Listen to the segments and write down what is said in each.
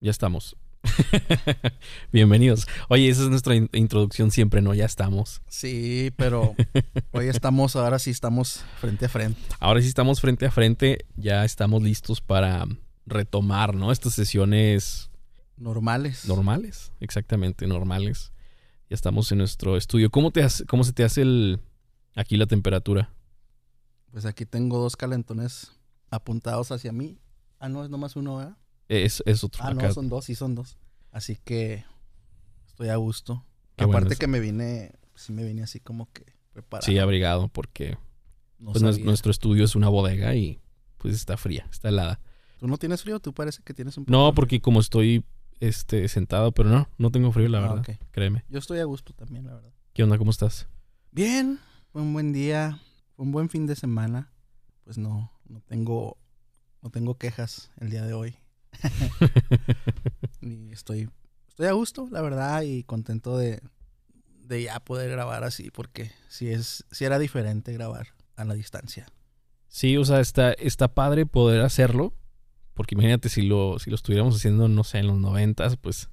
Ya estamos. Bienvenidos. Oye, esa es nuestra in- introducción siempre, ¿no? Ya estamos. Sí, pero hoy estamos, ahora sí estamos frente a frente. Ahora sí estamos frente a frente, ya estamos listos para retomar, ¿no? Estas sesiones Normales. normales, exactamente, normales. Ya estamos en nuestro estudio. ¿Cómo, te hace- cómo se te hace el, aquí la temperatura? Pues aquí tengo dos calentones apuntados hacia mí. Ah, no, es nomás uno, ¿verdad? Es, es otro. Ah, acá. no, son dos, sí son dos. Así que estoy a gusto. Aparte que me vine, sí me vine así como que preparado. Sí, abrigado, porque No pues, nuestro estudio es una bodega y pues está fría, está helada. ¿Tú no tienes frío? ¿Tú parece que tienes un poco No, porque como estoy este, sentado, pero no, no tengo frío, la Ah, verdad. ok. Créeme. Yo estoy a gusto también, la verdad. ¿Qué onda? ¿Cómo estás? Bien, fue un buen día, fue un buen fin de semana. Pues no, no tengo, no tengo quejas el día de hoy. y estoy, estoy a gusto, la verdad, y contento de, de ya poder grabar así, porque si es, si era diferente grabar a la distancia. Sí, o sea, está, está padre poder hacerlo. Porque imagínate si lo, si lo estuviéramos haciendo, no sé, en los noventas, pues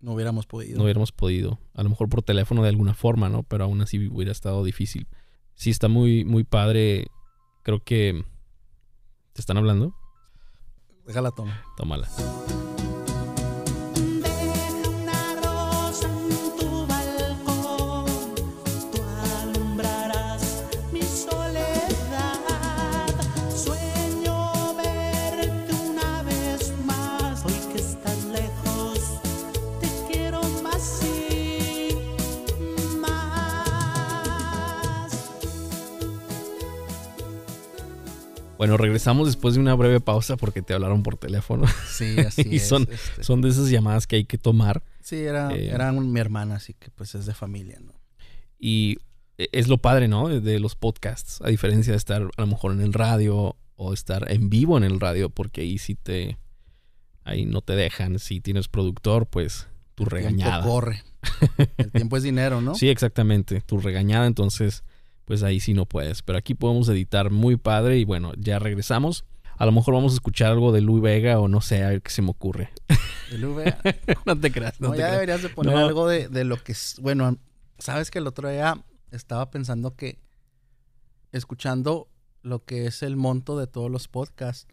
No hubiéramos podido. no hubiéramos podido. A lo mejor por teléfono de alguna forma, ¿no? Pero aún así hubiera estado difícil. Sí, está muy, muy padre. Creo que. ¿Te están hablando? Déjala toma. Tómala. Bueno, regresamos después de una breve pausa porque te hablaron por teléfono. Sí, así Y es. son- este. Son de esas llamadas que hay que tomar. Sí, era, eh, era mi hermana, así que pues es de familia, ¿no? Y e, es lo padre, ¿no? De, de los podcasts. A diferencia de estar a lo mejor en el radio o estar en vivo en el radio, porque ahí sí te. Ahí no te dejan. Si tienes productor, pues tu El regañada. tiempo corre. El tiempo es dinero, ¿no? Sí, exactamente. Tu regañada, entonces, pues ahí sí no puedes. Pero aquí podemos editar muy padre y bueno, ya regresamos. A lo mejor vamos a escuchar algo de Luis Vega o no sé, a ver qué se me ocurre. El VA. no te creas, no, No, te ya creas. deberías de poner No. algo de, de lo que es. Bueno, sabes que el otro día estaba pensando que escuchando lo que es el monto de todos los podcasts,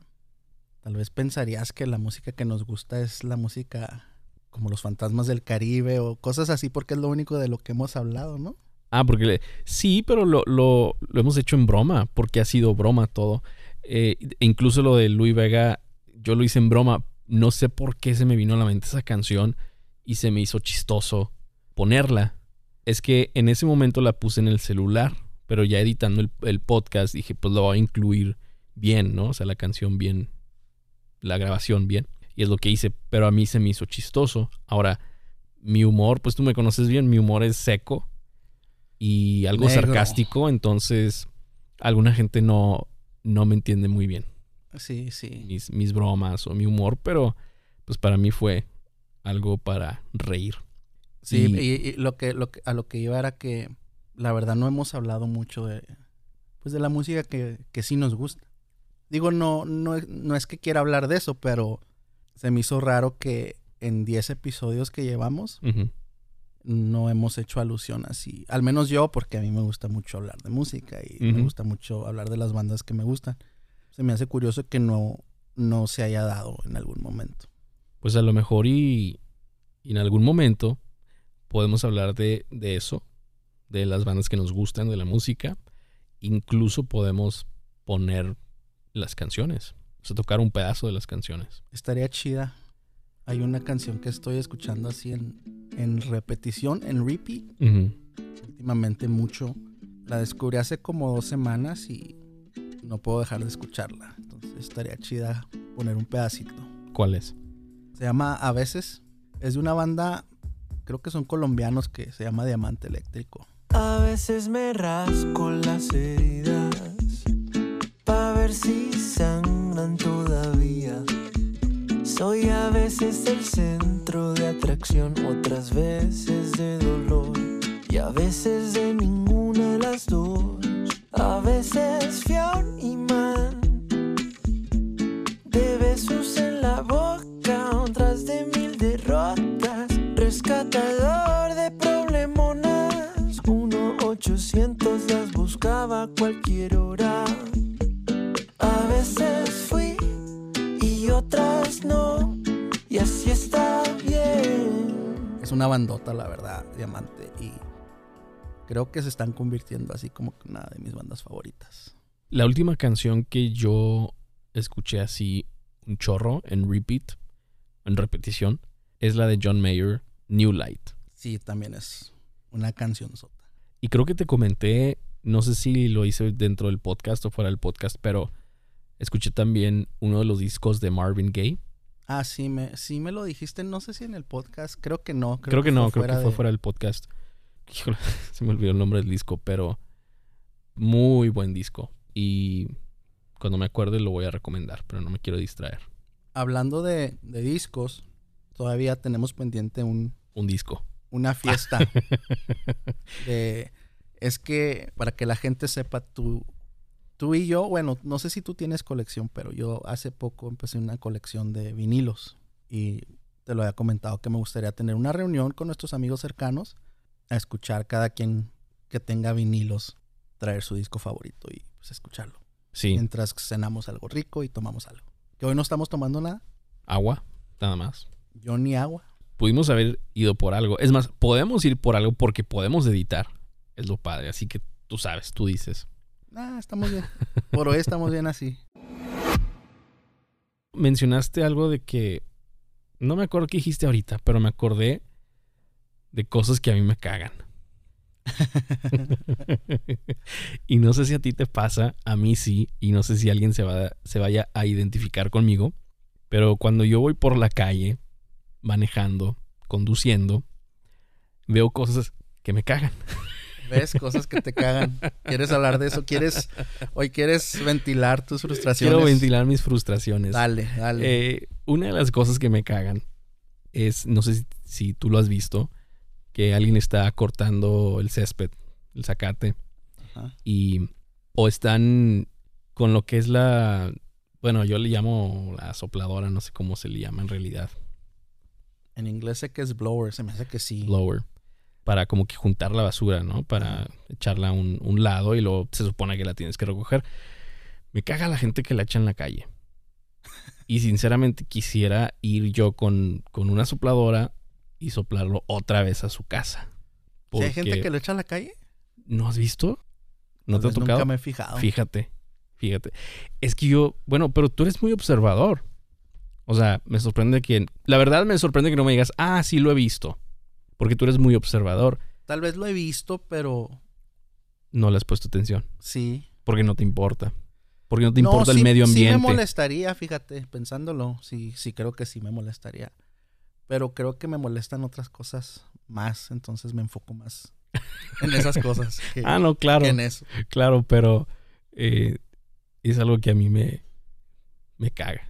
tal vez pensarías que la música que nos gusta es la música como los fantasmas del Caribe o cosas así, porque es lo único de lo que hemos hablado, ¿no? Ah, porque sí, pero lo, lo, lo hemos hecho en broma, porque ha sido broma todo. Eh, e incluso lo de Luis Vega, yo lo hice en broma. No sé por qué se me vino a la mente esa canción y se me hizo chistoso ponerla. Es que en ese momento la puse en el celular, pero ya editando el, el podcast dije, pues lo voy a incluir bien, ¿no? O sea, la canción bien, la grabación bien. Y es lo que hice, pero a mí se me hizo chistoso. Ahora, mi humor, pues tú me conoces bien, mi humor es seco y algo Negro. sarcástico, entonces alguna gente no, no me entiende muy bien Sí, sí. mis, mis bromas o mi humor, pero pues para mí fue algo para reír. Sí, Y- y, y lo que, lo que, a lo que iba era que la verdad no hemos hablado mucho de, pues de la música que, que sí nos gusta. Digo, no, no, no es que quiera hablar de eso, pero se me hizo raro que en 10 episodios que llevamos. No hemos hecho alusión así. Al menos yo, porque a mí me gusta mucho hablar de música y me gusta mucho hablar de las bandas que me gustan. Se me hace curioso que no, no se haya dado en algún momento. Pues a lo mejor y, y en algún momento podemos hablar de, de eso, de las bandas que nos gustan, de la música. Incluso podemos poner las canciones, o sea, tocar un pedazo de las canciones. Estaría chida. Hay una canción que estoy escuchando así en, en repetición, en repeat, últimamente mucho. La descubrí hace como dos semanas y no puedo dejar de escucharla. Entonces estaría chida poner un pedacito. ¿Cuál es? Se llama A veces. Es de una banda, creo que son colombianos, que se llama Diamante Eléctrico. A veces me rasco las heridas para ver si sangran todavía. Soy a veces el centro de atracción, otras veces de dolor y a veces de ninguna de las dos. A veces fui a un imán de besos en la boca, otras de mil derrotas. Rescatador de problemonas, uno ochocientos las buscaba a cualquier hora. A veces fui otras no. Y así está bien. Es una bandota, la verdad, Diamante. Y creo que se están convirtiendo así como que una de mis bandas favoritas. La última canción que yo escuché así un chorro en repeat, en repetición, es la de John Mayer, New Light. Sí, también es una canción sota. Y creo que te comenté, no sé si lo hice dentro del podcast o fuera del podcast, pero escuché también uno de los discos de Marvin Gaye. Ah, sí me, sí me lo dijiste, no sé si en el podcast, creo que no. Creo, que, no, creo que fue fuera del podcast. Híjole, se me olvidó el nombre del disco, pero muy buen disco. Y cuando me acuerde lo voy a recomendar, pero no me quiero distraer. Hablando de, de discos, todavía tenemos pendiente un, Un disco. una fiesta. de, es que para que la gente sepa, tú, tú y yo, bueno, no sé si tú tienes colección, pero yo hace poco empecé una colección de vinilos y te lo había comentado que me gustaría tener una reunión con nuestros amigos cercanos a escuchar cada quien que tenga vinilos, traer su disco favorito y pues escucharlo. Sí, Mientras cenamos algo rico y tomamos algo. Que hoy no estamos tomando nada, agua, nada más. yo ni agua. Pudimos haber ido por algo. Es más, podemos ir por algo porque podemos editar. Es lo padre. Así que tú sabes, tú dices. Ah, estamos bien. Por hoy estamos bien así. Mencionaste algo de que. No me acuerdo qué dijiste ahorita, pero me acordé de cosas que a mí me cagan. y no sé si a ti te pasa, a mí sí, y no sé si alguien se, va, se vaya a identificar conmigo, pero cuando yo voy por la calle, manejando, conduciendo, veo cosas que me cagan. ¿Ves? Cosas que te cagan. ¿Quieres hablar de eso? ¿Quieres, hoy quieres ventilar tus frustraciones? Quiero ventilar mis frustraciones. Dale, dale. Eh, una de las cosas que me cagan es, no sé si, si tú lo has visto, que alguien está cortando el césped, el zacate, Ajá. y o están con lo que es la, bueno, yo le llamo la sopladora, no sé cómo se le llama en realidad, En inglés sé que es blower, se me hace que sí. blower, para como que juntar la basura, ¿no? Para echarla a un, un lado y luego se supone que la tienes que recoger. Me caga la gente que la echa en la calle. Y sinceramente quisiera ir yo con, con una sopladora y soplarlo otra vez a su casa. ¿Sí hay gente que lo echa a la calle? ¿No has visto? ¿No Tal te ha tocado? Nunca me he fijado. Fíjate, fíjate. Es que yo, bueno, pero tú eres muy observador. O sea, me sorprende que, la verdad me sorprende que no me digas, ah, sí lo he visto. Porque tú eres muy observador. Tal vez lo he visto, pero No le has puesto atención. sí. Porque no te importa. Porque no te No, importa sí- el medio Sí me ambiente. molestaría, fíjate, pensándolo. Sí, sí creo que sí me molestaría. Pero creo que me molestan otras cosas más, entonces me enfoco más en esas cosas que, ah, no, claro, en eso. claro, pero eh, es algo que a mí me, me caga.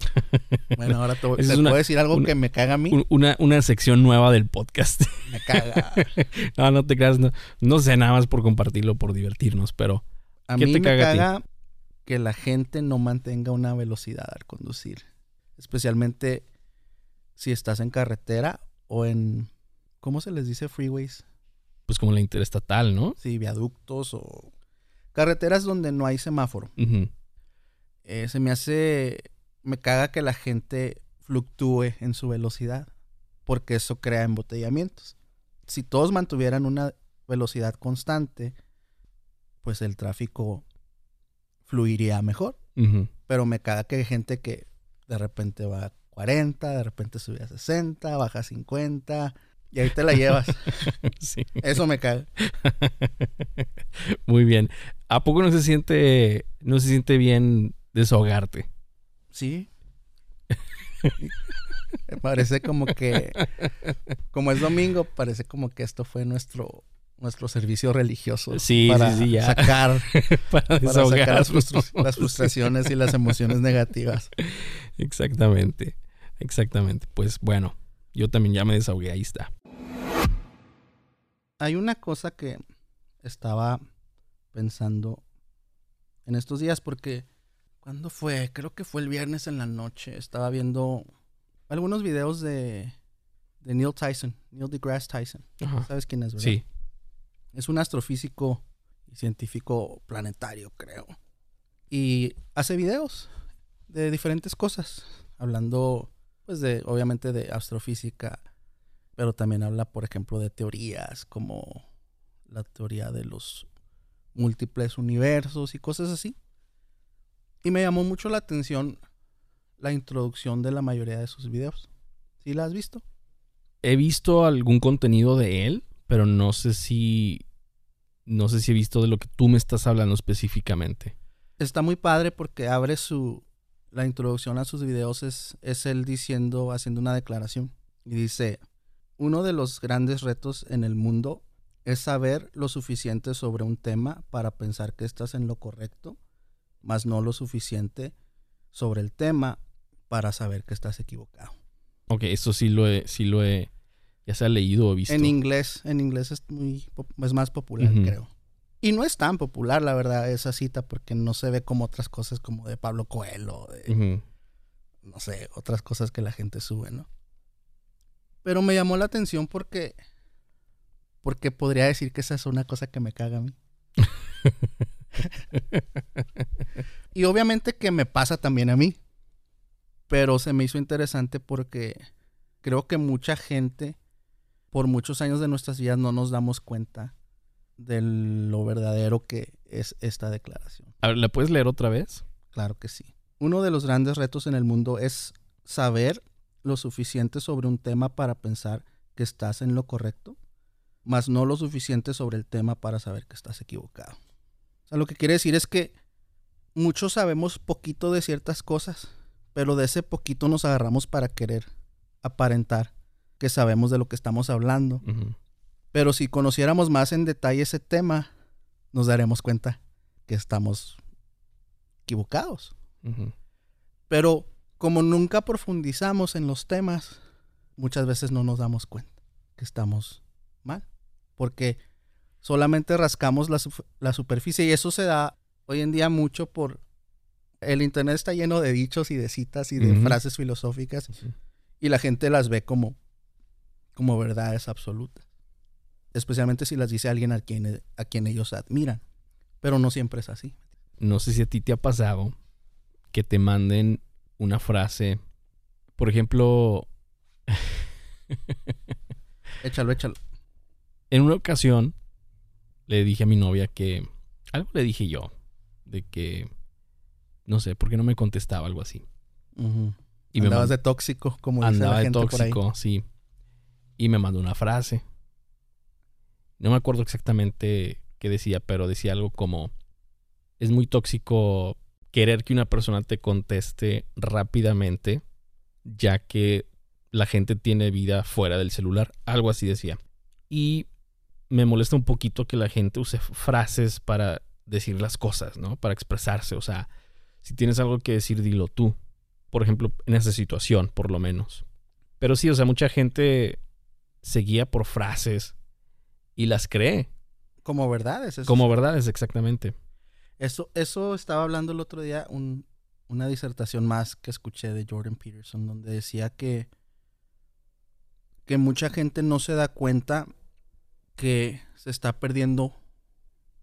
Bueno, ahora te, voy- te una- puedo decir algo una- que me caga a mí. Un- Una, una sección nueva del podcast. Me caga. no, no te creas, no, no sé nada más por compartirlo, por divertirnos, pero A ¿Qué mí te me caga a ti? caga que la gente no mantenga una velocidad al conducir. Especialmente si estás en carretera o en... ¿Cómo se les dice freeways? pues como la interestatal, ¿no? Sí, viaductos o... Carreteras donde no hay semáforo. Eh, se me hace... Me caga que la gente fluctúe en su velocidad. Porque eso crea embotellamientos. Si todos mantuvieran una velocidad constante, pues el tráfico fluiría mejor. Pero me caga que hay gente que de repente va a 40, de repente sube a 60, baja a 50 y ahí te la llevas. Sí. Eso me caga. Muy bien. ¿A poco no se siente, no se siente bien desahogarte? Sí. Parece como que, como es domingo, parece como que esto fue nuestro, nuestro servicio religioso. Sí, para sí, sí, ya. Sacar, Para para sacar las, desahogarnos. frustru- las frustraciones y las emociones negativas. Exactamente. Exactamente. Pues bueno, yo también ya me desahogué, ahí está. Hay una cosa que estaba pensando en estos días porque ¿cuándo fue? Creo que fue el viernes en la noche. Estaba viendo algunos videos de, de Neil Tyson, Neil deGrasse Tyson. Ajá. ¿Sabes quién es, verdad? Sí. Es un astrofísico científico planetario, creo. Y hace videos de diferentes cosas, hablando, pues, de, obviamente, de astrofísica, pero también habla, por ejemplo, de teorías como la teoría de los múltiples universos y cosas así. Y me llamó mucho la atención la introducción de la mayoría de sus videos. ¿Sí la has visto? He visto algún contenido de él, pero no sé si. No sé si he visto de lo que tú me estás hablando específicamente. Está muy padre porque abre su. La introducción a sus videos es, es él diciendo, haciendo una declaración. Y dice: Uno de los grandes retos en el mundo es saber lo suficiente sobre un tema para pensar que estás en lo correcto, más no lo suficiente sobre el tema para saber que estás equivocado. Ok, eso sí lo he, sí lo he, ya sea leído o visto. En inglés, en inglés es muy, es más popular, creo. Y no es tan popular, la verdad, esa cita, porque no se ve como otras cosas como de Pablo Coelho, de, no sé, otras cosas que la gente sube, ¿no? Pero me llamó la atención porque, porque podría decir que esa es una cosa que me caga a mí. y obviamente que me pasa también a mí. Pero se me hizo interesante porque creo que mucha gente, por muchos años de nuestras vidas, no nos damos cuenta de lo verdadero que es esta declaración. A ver, ¿la puedes leer otra vez? Claro que sí. Uno de los grandes retos en el mundo es saber lo suficiente sobre un tema para pensar que estás en lo correcto, más no lo suficiente sobre el tema para saber que estás equivocado. Sea, lo que quiere decir es que muchos sabemos poquito de ciertas cosas, pero de ese poquito nos agarramos para querer aparentar que sabemos de lo que estamos hablando. Pero si conociéramos más en detalle ese tema, nos daremos cuenta que estamos equivocados. Pero como nunca profundizamos en los temas, muchas veces no nos damos cuenta que estamos mal. Porque solamente rascamos la, la superficie y eso se da hoy en día mucho por... El Internet está lleno de dichos y de citas y de frases filosóficas Sí. y la gente las ve como, como verdades absolutas. Especialmente si las dice alguien a quien, a quien ellos admiran. Pero no siempre es así. No sé si a ti te ha pasado que te manden una frase. Por ejemplo, Échalo, échalo. en una ocasión le dije a mi novia que. Algo le dije yo. De que. No sé, ¿por qué no me contestaba? Algo así. Y me Andabas mandó- de tóxico, como dice Andaba la de gente por ahí. tóxico, sí. Y me mandó una frase. No me acuerdo exactamente qué decía, pero decía algo como: Es muy tóxico querer que una persona te conteste rápidamente, ya que la gente tiene vida fuera del celular. Algo así decía. Y me molesta un poquito que la gente use frases para decir las cosas, ¿no? Para expresarse. O sea, si tienes algo que decir, dilo tú por ejemplo, en esa situación, por lo menos. Pero sí, o sea, mucha gente se guía por frases y las cree Como verdades. Eso, como verdades, exactamente. eso, eso estaba hablando el otro día, un- una disertación más que escuché de Jordan Peterson, donde decía que, que mucha gente no se da cuenta que se está perdiendo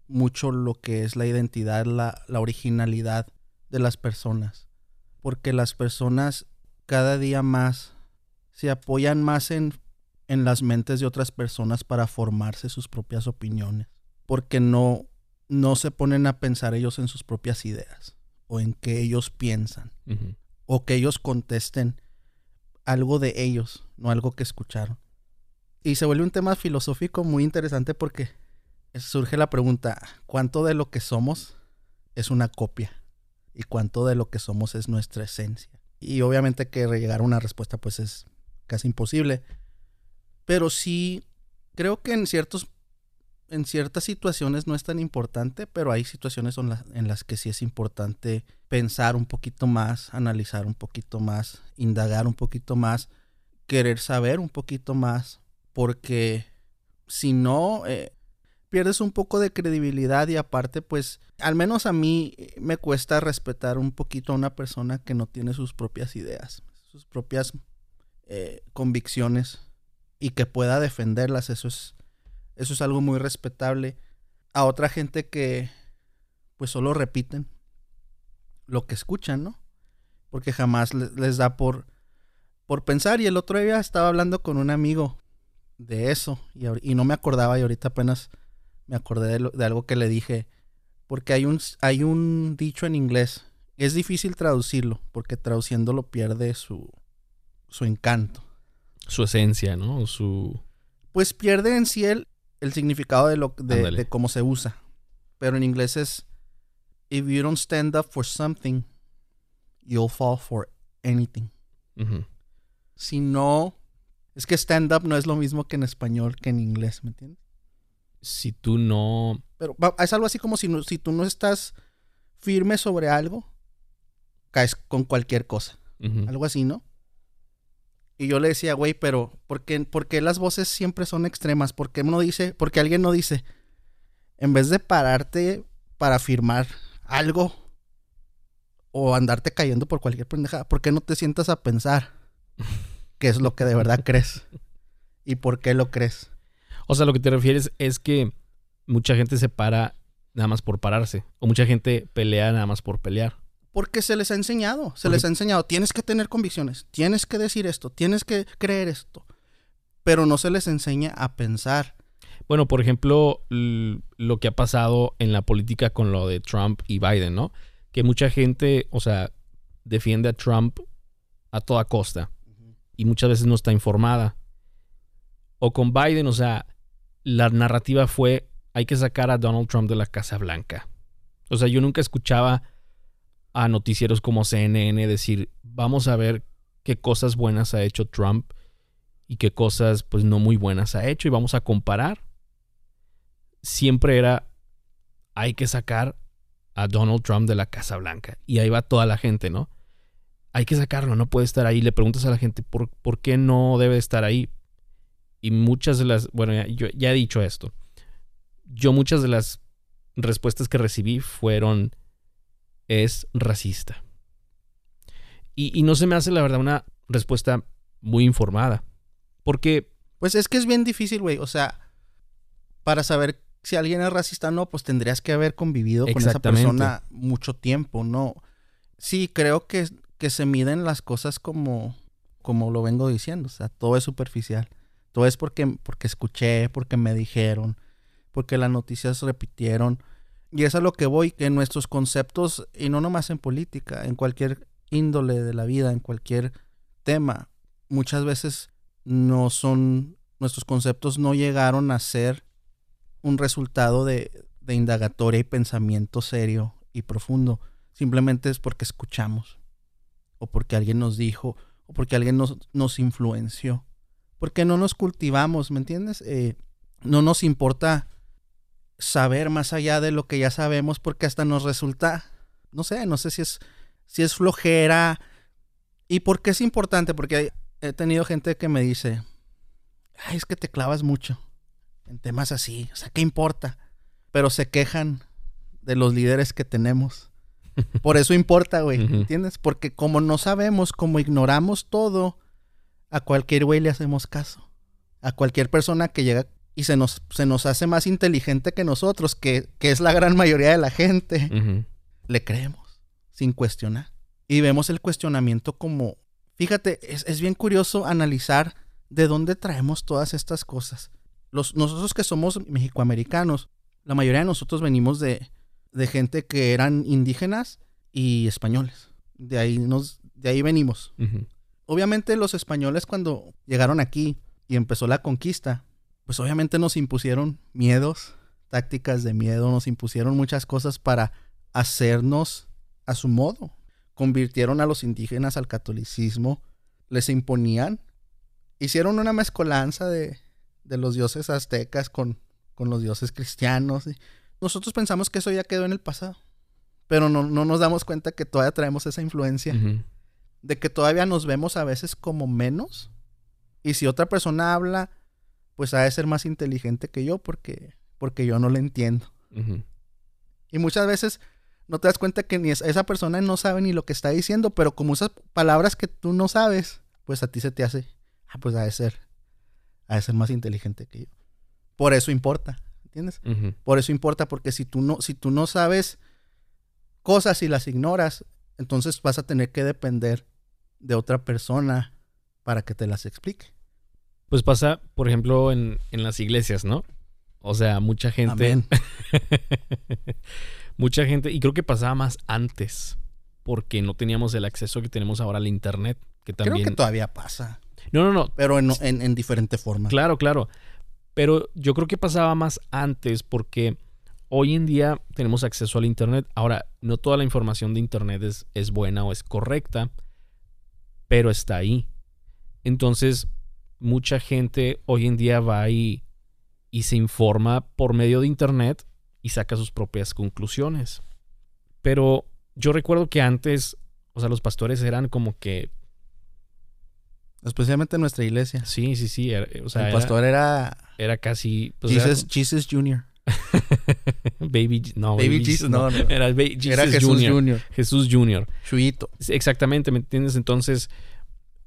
mucho lo que es la identidad, la, la originalidad de las personas. Porque las personas cada día más se apoyan más en, en las mentes de otras personas para formarse sus propias opiniones. Porque no, no se ponen a pensar ellos en sus propias ideas o en qué ellos piensan o que ellos contesten algo de ellos, no algo que escucharon. Y se vuelve un tema filosófico muy interesante porque surge la pregunta, ¿cuánto de lo que somos es una copia? ¿Y cuánto de lo que somos es nuestra esencia? Y obviamente que llegar a una respuesta pues es casi imposible. Pero sí, creo que en ciertos en ciertas situaciones no es tan importante, pero hay situaciones en, la- en las que sí es importante pensar un poquito más, analizar un poquito más, indagar un poquito más, querer saber un poquito más, porque si no, eh, pierdes un poco de credibilidad y aparte, pues, al menos a mí eh, me cuesta respetar un poquito a una persona que no tiene sus propias ideas, sus propias eh, convicciones y que pueda defenderlas, eso es, eso es algo muy respetable. a otra gente que pues solo repiten lo que escuchan, ¿no? Porque jamás les da por, por pensar. Y el otro día estaba hablando con un amigo de eso y, y no me acordaba y ahorita apenas me acordé de, de, algo que le dije. Porque hay un, hay un dicho en inglés. Es difícil traducirlo porque traduciéndolo pierde su, su encanto. Su esencia, ¿no? Su... Pues pierde en sí el, el significado de, lo, de, de cómo se usa. Pero en inglés es, if you don't stand up for something, you'll fall for anything. Si no, es que stand up no es lo mismo que en español que en inglés, ¿me entiendes? Si tú no... Pero es algo así como si, no- si tú no estás firme sobre algo, caes con cualquier cosa. Algo así, ¿no? Y yo le decía, güey, pero ¿por qué, por qué las voces siempre son extremas? ¿Por qué uno dice, porque alguien no dice, en vez de pararte para afirmar algo o andarte cayendo por cualquier pendejada, ¿por qué no te sientas a pensar qué es lo que de verdad crees? ¿Y por qué lo crees? O sea, lo que te refieres es que mucha gente se para nada más por pararse. O mucha gente pelea nada más por pelear. Porque se les ha enseñado, se Porque- les ha enseñado, tienes que tener convicciones, tienes que decir esto, tienes que creer esto, pero no se les enseña a pensar. Bueno, por ejemplo, lo que ha pasado en la política con lo de Trump y Biden, ¿no? Que mucha gente, o sea, defiende a Trump a toda costa y muchas veces no está informada. O con Biden, o sea, la narrativa fue hay que sacar a Donald Trump de la Casa Blanca. O sea, yo nunca escuchaba a noticieros como CNN decir, vamos a ver qué cosas buenas ha hecho Trump y qué cosas pues no muy buenas ha hecho y vamos a comparar. Siempre era hay que sacar a Donald Trump de la Casa Blanca y ahí va toda la gente, ¿no? Hay que sacarlo, no puede estar ahí. Le preguntas a la gente por, por qué no debe estar ahí. Y muchas de las, bueno, ya, yo ya he dicho esto. Yo muchas de las respuestas que recibí fueron es racista. Y, y no se me hace la verdad una respuesta muy informada. Porque Pues es que es bien difícil, güey. O sea, para saber si alguien es racista o no, pues tendrías que haber convivido con esa persona mucho tiempo, ¿no? Sí, creo que, que se miden las cosas como, como lo vengo diciendo. O sea, todo es superficial. Todo es porque, porque escuché, porque me dijeron, porque las noticias repitieron. Y es a lo que voy, que nuestros conceptos, y no nomás en política, en cualquier índole de la vida, en cualquier tema, muchas veces no son, nuestros conceptos no llegaron a ser un resultado de, de indagatoria y pensamiento serio y profundo. Simplemente es porque escuchamos, o porque alguien nos dijo, o porque alguien nos, nos influenció. Porque no nos cultivamos, ¿me entiendes? Eh, no nos importa saber más allá de lo que ya sabemos porque hasta nos resulta, no sé, no sé si es, si es flojera. ¿Y por qué es importante? Porque he tenido gente que me dice, ay, es que te clavas mucho en temas así, o sea, ¿qué importa? Pero se quejan de los líderes que tenemos. Por eso importa, güey. ¿entiendes? Porque como no sabemos, como ignoramos todo, a cualquier güey le hacemos caso. A cualquier persona que llega y se nos, se nos hace más inteligente que nosotros, que, que es la gran mayoría de la gente, le creemos, sin cuestionar. Y vemos el cuestionamiento como, fíjate, es, es bien curioso analizar de dónde traemos todas estas cosas. Los, nosotros que somos mexicoamericanos, la mayoría de nosotros venimos de, de gente que eran indígenas y españoles. De ahí, nos, de ahí venimos. Obviamente los españoles cuando llegaron aquí y empezó la conquista, pues obviamente nos impusieron miedos, tácticas de miedo, nos impusieron muchas cosas para hacernos a su modo. Convirtieron a los indígenas al catolicismo, les imponían, hicieron una mezcolanza de, de los dioses aztecas con, con los dioses cristianos. y Nosotros pensamos que eso ya quedó en el pasado, pero no, no nos damos cuenta que todavía traemos esa influencia de que todavía nos vemos a veces como menos. Y si otra persona habla, pues ha de ser más inteligente que yo porque, porque yo no le entiendo. Y muchas veces no te das cuenta que ni es- esa persona no sabe ni lo que está diciendo, pero como usas palabras que tú no sabes, pues a ti se te hace, ah, pues ha de ser, ha de ser más inteligente que yo. Por eso importa, entiendes? Por eso importa, porque si tú no, si tú no sabes cosas y las ignoras, entonces vas a tener que depender de otra persona para que te las explique. Pues pasa, por ejemplo, en, en las iglesias, ¿no? O sea, mucha gente. Mucha gente. Y creo que pasaba más antes. Porque no teníamos el acceso que tenemos ahora al internet. Que también. Creo que todavía pasa, No, no, no. pero en, en, en diferente forma. Claro, claro. Pero yo creo que pasaba más antes porque hoy en día tenemos acceso al Internet. Ahora, no toda la información de Internet es, es buena o es correcta, pero está ahí. Entonces, mucha gente hoy en día va y, y se informa por medio de Internet y saca sus propias conclusiones. Pero yo recuerdo que antes, o sea, los pastores eran como que, Especialmente en nuestra iglesia. sí, sí, sí, era- o sea, el pastor era, era, casi... pues, era Jesus, Jr. Baby, no, Baby Jesus, no, no. Era Ba- Jesus era Jesús Junior. Jr. Jesús Junior. Chuito. Sí, Exactamente, ¿me entiendes? Entonces,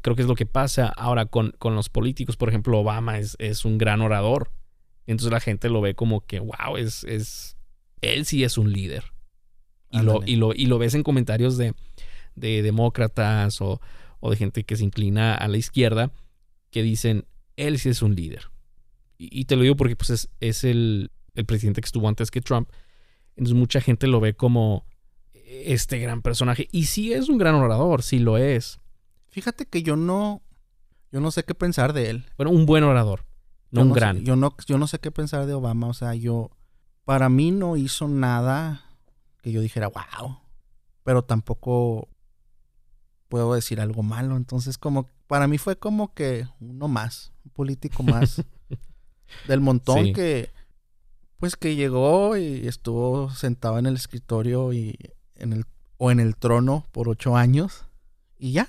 creo que es lo que pasa ahora con, con los políticos. Por ejemplo, Obama es, es un gran orador. Entonces la gente lo ve como que, wow, es, es, él sí es un líder. Y lo, y, lo, y lo ves en comentarios de, de demócratas o, o de gente que se inclina a la izquierda que dicen, él sí es un líder. Y, y te lo digo porque pues, es, es el, el presidente que estuvo antes que Trump. Entonces mucha gente lo ve como este gran personaje. Y sí es un gran orador, sí lo es. Fíjate que yo no, yo no sé qué pensar de él. Bueno, un buen orador, no Yo un gran. yo no, yo no sé qué pensar de Obama. O sea, yo, para mí no hizo nada que yo dijera, wow. Pero tampoco puedo decir algo malo. Entonces, como, para mí fue como que uno más, un político más del montón Sí. que, pues que llegó y estuvo sentado en el escritorio y en el, o en el trono por ocho años y ya.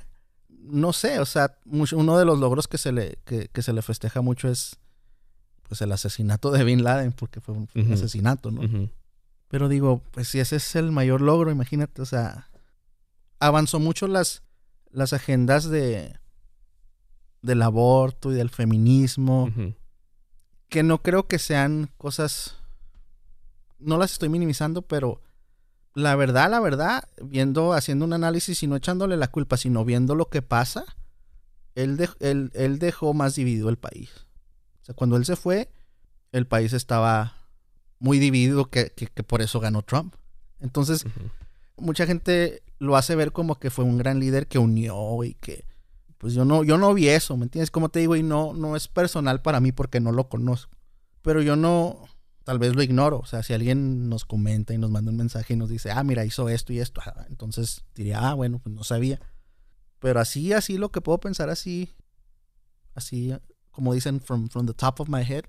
No sé, o sea, mucho- uno de los logros que se le, que, que se le festeja mucho es pues el asesinato de Bin Laden, porque fue un, fue un Ujú. asesinato, ¿no? Pero digo, pues si ese es el mayor logro, imagínate, o sea, avanzó mucho las, las agendas de del aborto y del feminismo, que no creo que sean cosas, no las estoy minimizando, pero la verdad, la verdad, viendo, haciendo un análisis y no echándole la culpa, sino viendo lo que pasa, él, dej- él, él dejó más dividido el país. O sea, cuando él se fue, el país estaba muy dividido, que, que- que por eso ganó Trump. Entonces, mucha gente lo hace ver como que fue un gran líder que unió y que pues yo no yo no vi eso, ¿me entiendes? Como te digo y no no es personal para mí porque no lo conozco. Pero yo no tal vez lo ignoro, o sea, si alguien nos comenta y nos manda un mensaje y nos dice, "Ah, mira, hizo esto y esto." ah, entonces diría, "Ah, bueno, pues no sabía." Pero así así lo que puedo pensar así así como dicen from from the top of my head,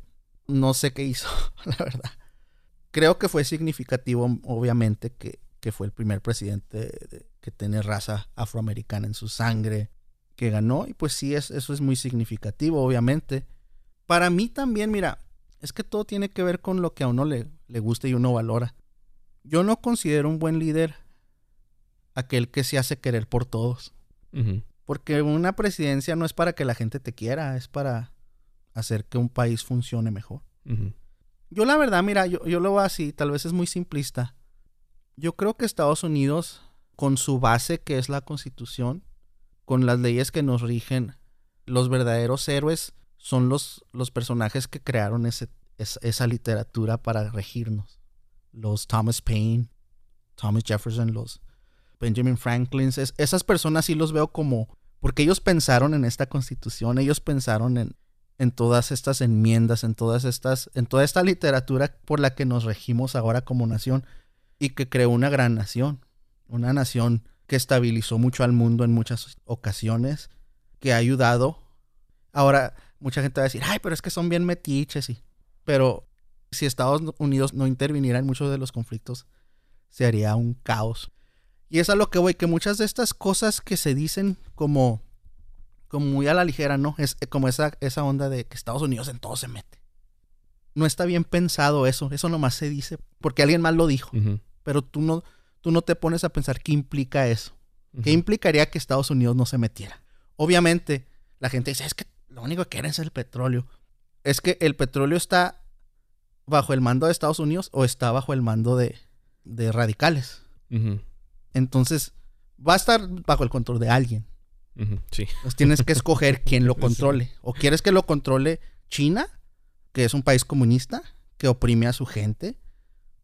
no sé qué hizo, la verdad. Creo que fue significativo obviamente que que fue el primer presidente de- que tiene raza afroamericana en su sangre, que ganó, y pues sí, es, eso es muy significativo, obviamente. Para mí también, mira, es que todo tiene que ver con lo que a uno le, le gusta y uno valora. Yo no considero un buen líder aquel que se hace querer por todos, porque una presidencia no es para que la gente te quiera, es para hacer que un país funcione mejor. Yo la verdad, mira, yo, yo lo veo así, tal vez es muy simplista. Yo creo que Estados Unidos, con su base que es la constitución, con las leyes que nos rigen, los verdaderos héroes son los, los personajes que crearon ese, es- esa literatura para regirnos. Los Thomas Paine, Thomas Jefferson, los Benjamin Franklin, es- esas personas sí los veo como, porque ellos pensaron en esta constitución, ellos pensaron en, en todas estas enmiendas, en todas estas, en toda esta literatura por la que nos regimos ahora como nación y que creó una gran nación, una nación que estabilizó mucho al mundo en muchas ocasiones, que ha ayudado. Ahora, mucha gente va a decir, ay, pero es que son bien metiches, y... pero si Estados Unidos no interviniera en muchos de los conflictos, se haría un caos. Y es a lo que voy, que muchas de estas cosas que se dicen como como muy a la ligera, ¿no? Es eh, como esa, esa onda de que Estados Unidos en todo se mete. No está bien pensado eso, eso nomás se dice porque alguien más lo dijo. Pero tú no, tú no te pones a pensar qué implica eso, qué implicaría que Estados Unidos no se metiera. Obviamente, la gente dice, es que lo único que quieren es el petróleo. Es que el petróleo está bajo el mando de Estados Unidos o está bajo el mando de, de radicales. Entonces, va a estar bajo el control de alguien. Sí. Entonces tienes que escoger quién lo controle. O quieres que lo controle China, que es un país comunista, que oprime a su gente,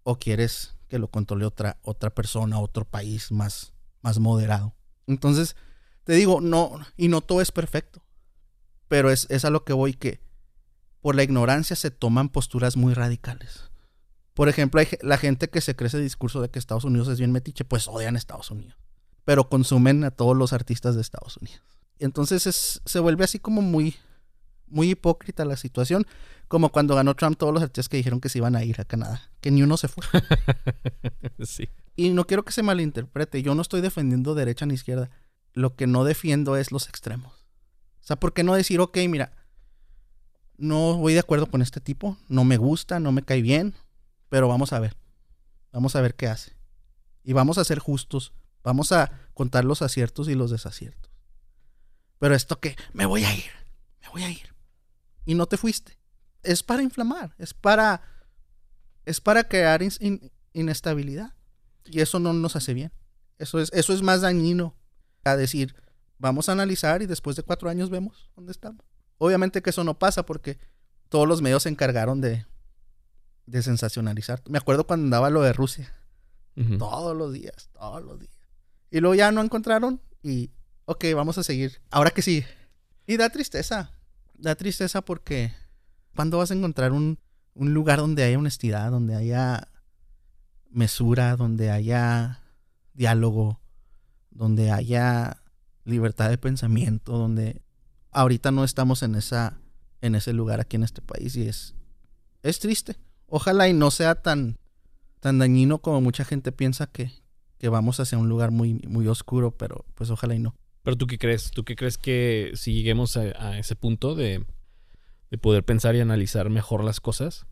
o quieres que lo controle otra, otra persona, otro país más, más moderado. Entonces, te digo, no, y no todo es perfecto. Pero es, es a lo que voy que por la ignorancia se toman posturas muy radicales. Por ejemplo, hay la gente que se cree ese discurso de que Estados Unidos es bien metiche, pues odian a Estados Unidos. Pero consumen a todos los artistas de Estados Unidos. Entonces es- se vuelve así como muy, muy hipócrita la situación. Como cuando ganó Trump todos los artistas que dijeron que se iban a ir a Canadá. Que ni uno se fue. Sí. Y no quiero que se malinterprete. Yo no estoy defendiendo derecha ni izquierda. Lo que no defiendo es los extremos. O sea, ¿por qué no decir, ok, mira, no voy de acuerdo con este tipo, no me gusta, no me cae bien, pero vamos a ver. Vamos a ver qué hace. Y vamos a ser justos. Vamos a contar los aciertos y los desaciertos. Pero esto que me voy a ir, me voy a ir. Y no te fuiste. Es para inflamar, es para es para crear in- in- inestabilidad. Y eso no nos hace bien. Eso es, eso es más dañino a decir, vamos a analizar y después de cuatro años vemos dónde estamos. Obviamente que eso no pasa porque todos los medios se encargaron de, de sensacionalizar. Me acuerdo cuando andaba lo de Rusia. Todos los días, todos los días. Y luego ya no encontraron y, ok, vamos a seguir. Ahora que sí. Y da tristeza. Da tristeza porque ¿cuándo vas a encontrar un, un lugar donde haya honestidad, donde haya mesura, donde haya diálogo, donde haya libertad de pensamiento, donde ahorita no estamos en esa en ese lugar aquí en este país y es es triste. Ojalá y no sea tan tan dañino como mucha gente piensa que, que vamos hacia un lugar muy muy oscuro, pero pues ojalá y no. Pero tú qué crees? ¿Tú qué crees que si lleguemos a, a ese punto de, de poder pensar y analizar mejor las cosas?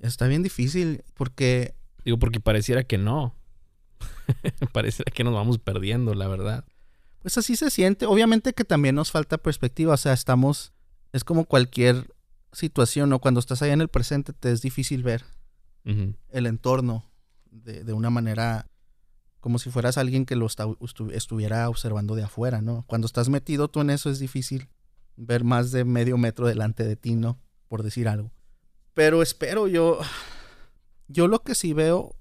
Está bien difícil porque Digo, porque pareciera que no. pareciera que nos vamos perdiendo, la verdad. pues así se siente. Obviamente que también nos falta perspectiva, o sea, estamos es como cualquier situación, ¿no? Cuando estás allá en el presente te es difícil ver el entorno de, de una manera como si fueras alguien que lo está- estu- estuviera observando de afuera, ¿no? Cuando estás metido tú en eso es difícil ver más de medio metro delante de ti, ¿no? Por decir algo. Pero espero yo, yo lo que sí veo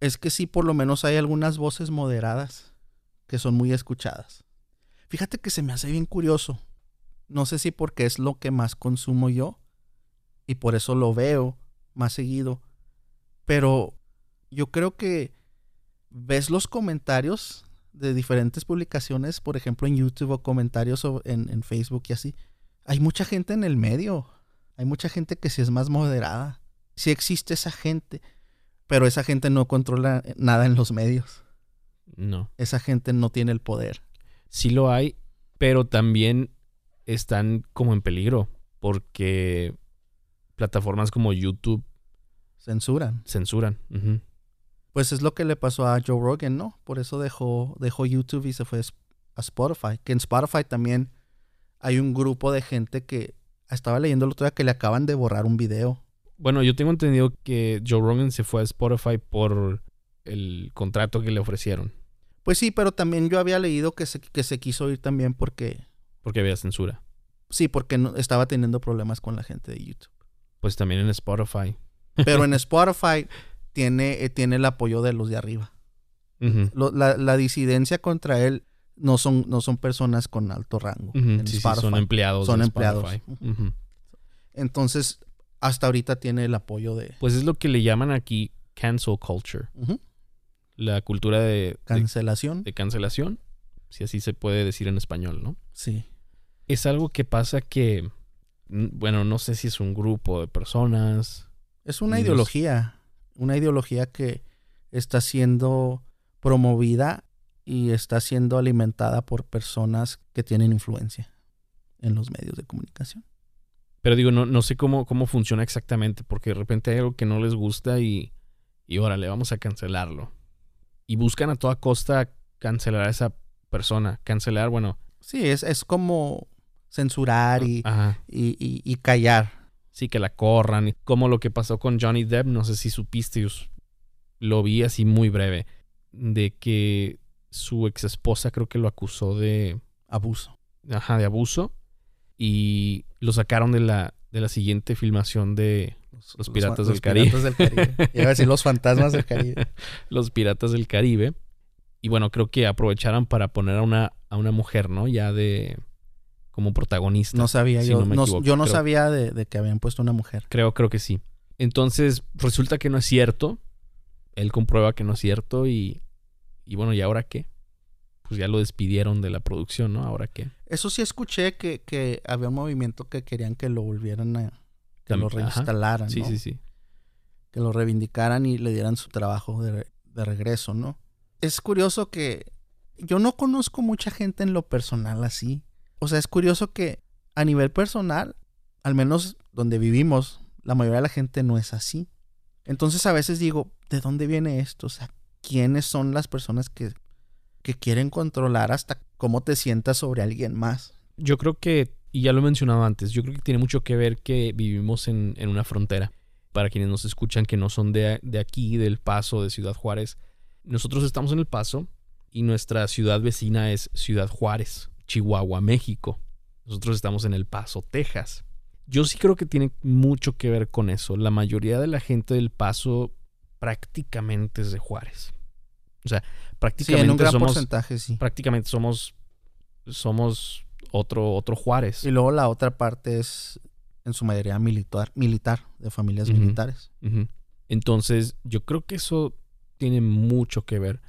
es que sí por lo menos hay algunas voces moderadas que son muy escuchadas. Fíjate que se me hace bien curioso. No sé si porque es lo que más consumo yo y por eso lo veo más seguido. Pero yo creo que ves los comentarios de diferentes publicaciones, por ejemplo en YouTube o comentarios en, en Facebook y así. Hay mucha gente en el medio. Hay mucha gente que sí es más moderada. Sí existe esa gente. Pero esa gente no controla nada en los medios. No. Esa gente no tiene el poder. Sí lo hay, pero también están como en peligro porque plataformas como YouTube Censuran. censuran. Ujú. Pues es lo que le pasó a Joe Rogan, ¿no? Por eso dejó, dejó YouTube y se fue a Spotify. Que en Spotify también hay un grupo de gente que estaba leyendo el otro día que le acaban de borrar un video. Bueno, yo tengo entendido que Joe Rogan se fue a Spotify por el contrato que le ofrecieron, Pues sí, pero también yo había leído que se, que se quiso ir también porque... porque había censura. Sí, porque no, estaba teniendo problemas con la gente de YouTube. Pues también en Spotify. Pero en Spotify tiene, eh, tiene el apoyo de los de arriba. Lo- la, la disidencia contra él no son, no son personas con alto rango. En sí, son empleados. Son de empleados. Entonces, hasta ahorita tiene el apoyo de... Pues es lo que le llaman aquí cancel culture. La cultura de, de, Cancelación. de cancelación, si así se puede decir en español, ¿no? Sí. Es algo que pasa que, bueno, no sé si es un grupo de personas. Es una ideología. Una ideología que está siendo promovida y está siendo alimentada por personas que tienen influencia en los medios de comunicación. Pero digo, no, no sé cómo, cómo funciona exactamente, porque de repente hay algo que no les gusta y, y órale, vamos a cancelarlo. Y buscan a toda costa cancelar a esa persona. Cancelar, bueno. Sí, es, es como censurar y, y, y- y callar. Sí que la corran. Como lo que pasó con Johnny Depp, no sé si supiste, lo vi así muy breve, de que su ex esposa creo que lo acusó de, Abuso. ajá, de abuso y lo sacaron de la, de la siguiente filmación de Los Piratas del Caribe. Piratas del Caribe. Iba a decir los fantasmas del Caribe. Los Piratas del Caribe. Y bueno, creo que aprovecharon para poner a una, a una mujer, ¿no? Ya de como protagonista. No sabía Si yo. no me no- equivoco, yo no creo. sabía de, de que habían puesto una mujer. Creo, creo que sí. Entonces, resulta que no es cierto. Él comprueba que no es cierto y, y bueno, ¿y ahora qué? Pues ya lo despidieron de la producción, ¿no? ¿Ahora qué? Eso sí escuché que, que había un movimiento que querían que lo volvieran a... Que lo reinstalaran, Sí, ¿no? sí, sí. Que lo reivindicaran y le dieran su trabajo de, de regreso, ¿no? Es curioso que... Yo no conozco mucha gente en lo personal así. O sea, es curioso que a nivel personal, al menos donde vivimos, la mayoría de la gente no es así. Entonces a veces digo, ¿de dónde viene esto? O sea, ¿quiénes son las personas que, que quieren controlar hasta cómo te sientas sobre alguien más? Yo creo que, y ya lo he mencionado antes, yo creo que tiene mucho que ver que vivimos en, en una frontera. Para quienes nos escuchan que no son de, de aquí, del Paso, de Ciudad Juárez, nosotros estamos en el Paso y nuestra ciudad vecina es Ciudad Juárez, Chihuahua, México. Nosotros estamos en El Paso, Texas. Yo sí creo que tiene mucho que ver con eso. La mayoría de la gente del Paso prácticamente es de Juárez. O sea, Sí, prácticamente en un gran somos porcentaje, sí. prácticamente somos somos otro otro Juárez. Y luego la otra parte es en su mayoría militar, militar, de familias militares. Entonces, yo creo que eso tiene mucho que ver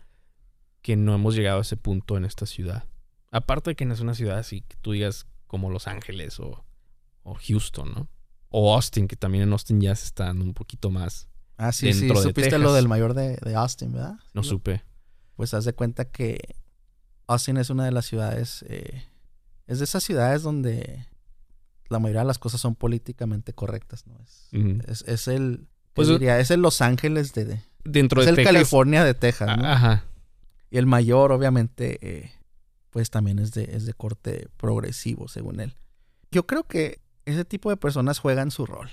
que no hemos llegado a ese punto en esta ciudad. Aparte de que no es una ciudad así que tú digas como Los Ángeles o, o Houston, ¿no? O Austin, que también en Austin ya se está dando un poquito más. Ah, sí, sí, de supiste Texas. lo del mayor de, de Austin, ¿verdad? No Sí, supe. Pues haz de cuenta que Austin es una de las ciudades, eh, es de esas ciudades donde la mayoría de las cosas son políticamente correctas, ¿no? Es, es, es el, Pues, ¿qué diría? es el Los Ángeles de, de- Dentro es de el Texas. California de Texas, ¿no? Ajá. Y el mayor, obviamente, eh, pues también es de, es de corte progresivo, según él. Yo creo que ese tipo de personas juegan su rol.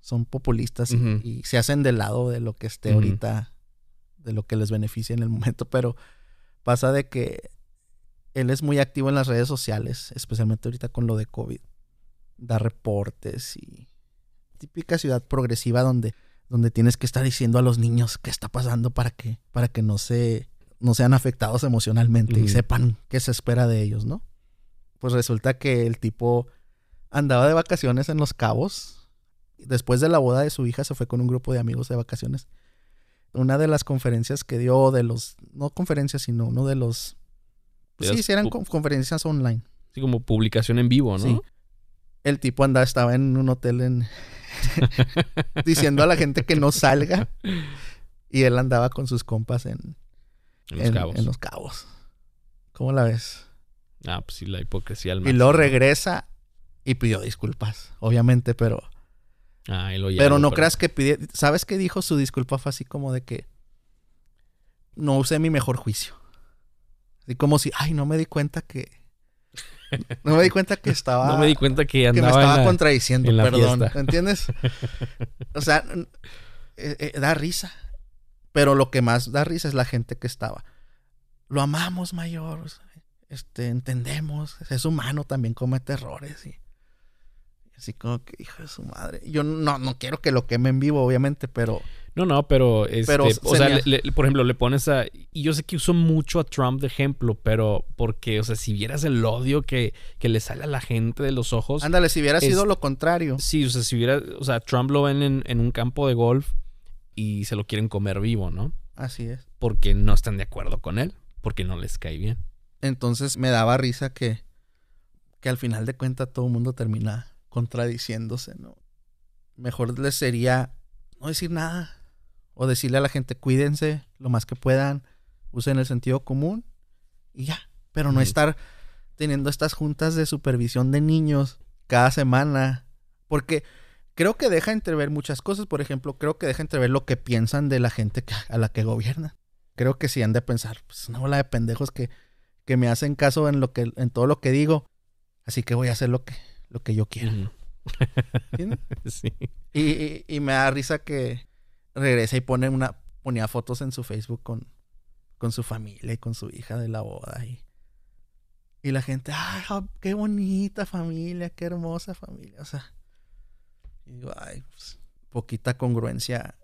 Son populistas y, se hacen del lado de lo que esté ahorita, de lo que les beneficia en el momento. Pero pasa de que él es muy activo en las redes sociales, especialmente ahorita con lo de COVID. Da reportes y típica ciudad progresiva donde, donde tienes que estar diciendo a los niños qué está pasando para que, para que no se, no sean afectados emocionalmente y sepan qué se espera de ellos, ¿no? Pues resulta que el tipo andaba de vacaciones en Los Cabos. Después de la boda de su hija se fue con un grupo de amigos de vacaciones. Una de las conferencias que dio de los, no conferencias, sino uno de los... De sí, sí, eran conferencias online. Sí, como publicación en vivo, ¿no? Sí. El tipo andaba, estaba en un hotel en... diciendo a la gente que no salga. Y él andaba con sus compas en, En los en- cabos. en Los Cabos. ¿Cómo la ves? Ah, pues sí, la hipocresía al Y máximo. luego regresa y pidió disculpas, obviamente, pero... Ah, él lo Pero llamo, no creas que pidió... ¿Sabes qué dijo? Su disculpa fue así como de que... No usé mi mejor juicio. Así como si... Ay, no me di cuenta que... No me di cuenta que estaba... No me di cuenta que que andaba me estaba en la- contradiciendo, en la perdón. fiesta. ¿Entiendes? o sea, eh, eh, da risa. Pero lo que más da risa es la gente que estaba. Lo amamos, mayor. Este, entendemos. Es humano, también comete errores. Y, así como que, hijo de su madre. Yo no, no quiero que lo queme en vivo, obviamente, pero No, no, pero, este, Pero o sea, sería- le- le- por ejemplo, le pones a... Y yo sé que uso mucho a Trump de ejemplo, pero porque, o sea, si vieras el odio que, que le sale a la gente de los ojos... ándale, si hubiera es- sido lo contrario. Sí, o sea, si hubiera... O sea, Trump lo ven en, en un campo de golf y se lo quieren comer vivo, ¿no? Así es. Porque no están de acuerdo con él, porque no les cae bien. Entonces me daba risa que, que al final de cuentas todo el mundo termina contradiciéndose, ¿no? Mejor les sería no decir nada o decirle a la gente cuídense lo más que puedan, usen el sentido común y ya, pero no estar teniendo estas juntas de supervisión de niños cada semana, porque creo que deja entrever muchas cosas, por ejemplo, creo que deja entrever lo que piensan de la gente a la que gobierna. Creo que sí han de pensar, pues una bola de pendejos que que me hacen caso en lo que en todo lo que digo. Así que voy a hacer lo que lo que yo quiera. ¿Entiendes? Sí. Y, y- y me da risa que regresa y pone una, ponía fotos en su Facebook con, con su familia y con su hija de la boda. Y, y la gente, ay, ja- qué bonita familia, qué hermosa familia. O sea, y digo, ay, pues, poquita congruencia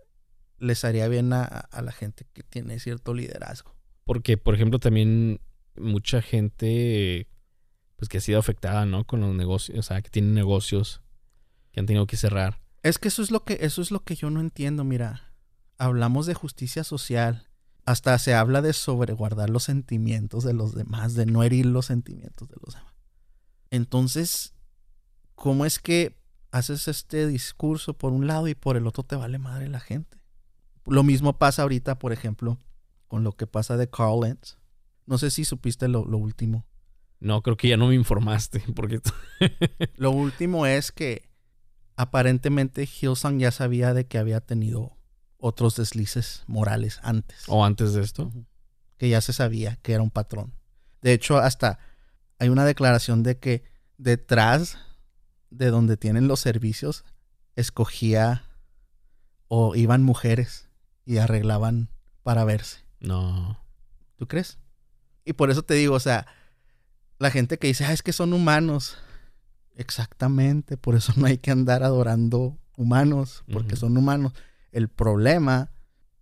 les haría bien a, a la gente que tiene cierto liderazgo. Porque, por ejemplo, también mucha gente pues que ha sido afectada, ¿no? Con los negocios, o sea, que tienen negocios que han tenido que cerrar. Es que eso es lo que, eso es lo que yo no entiendo, mira. Hablamos de justicia social. Hasta se habla de sobreguardar los sentimientos de los demás, de no herir los sentimientos de los demás. Entonces, ¿cómo es que haces este discurso por un lado y por el otro te vale madre la gente? Lo mismo pasa ahorita, por ejemplo, con lo que pasa de Carl Lentz. No sé si supiste lo, lo último. No, creo que ya no me informaste, porque Lo último es que aparentemente Hillsong ya sabía de que había tenido otros deslices morales antes. o antes de esto. Que ya se sabía que era un patrón. De hecho, hasta hay una declaración de que detrás de donde tienen los servicios, escogía o iban mujeres y arreglaban para verse. No. ¿Tú crees? Y por eso te digo, o sea, la gente que dice, ah, es que son humanos. Exactamente, por eso no hay que andar adorando humanos, porque son humanos. El problema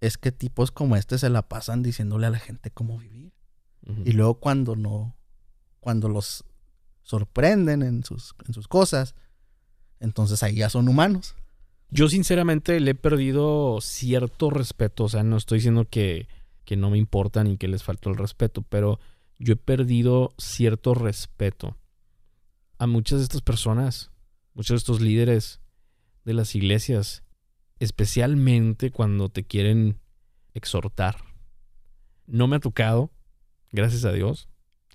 es que tipos como este se la pasan diciéndole a la gente cómo vivir. Y luego cuando no, cuando los sorprenden en sus, en sus cosas, entonces ahí ya son humanos. Yo sinceramente le he perdido cierto respeto, o sea, no estoy diciendo que, que no me importan y que les faltó el respeto, pero yo he perdido cierto respeto a muchas de estas personas, muchos de estos líderes de las iglesias, especialmente cuando te quieren exhortar. No me ha tocado, gracias a Dios.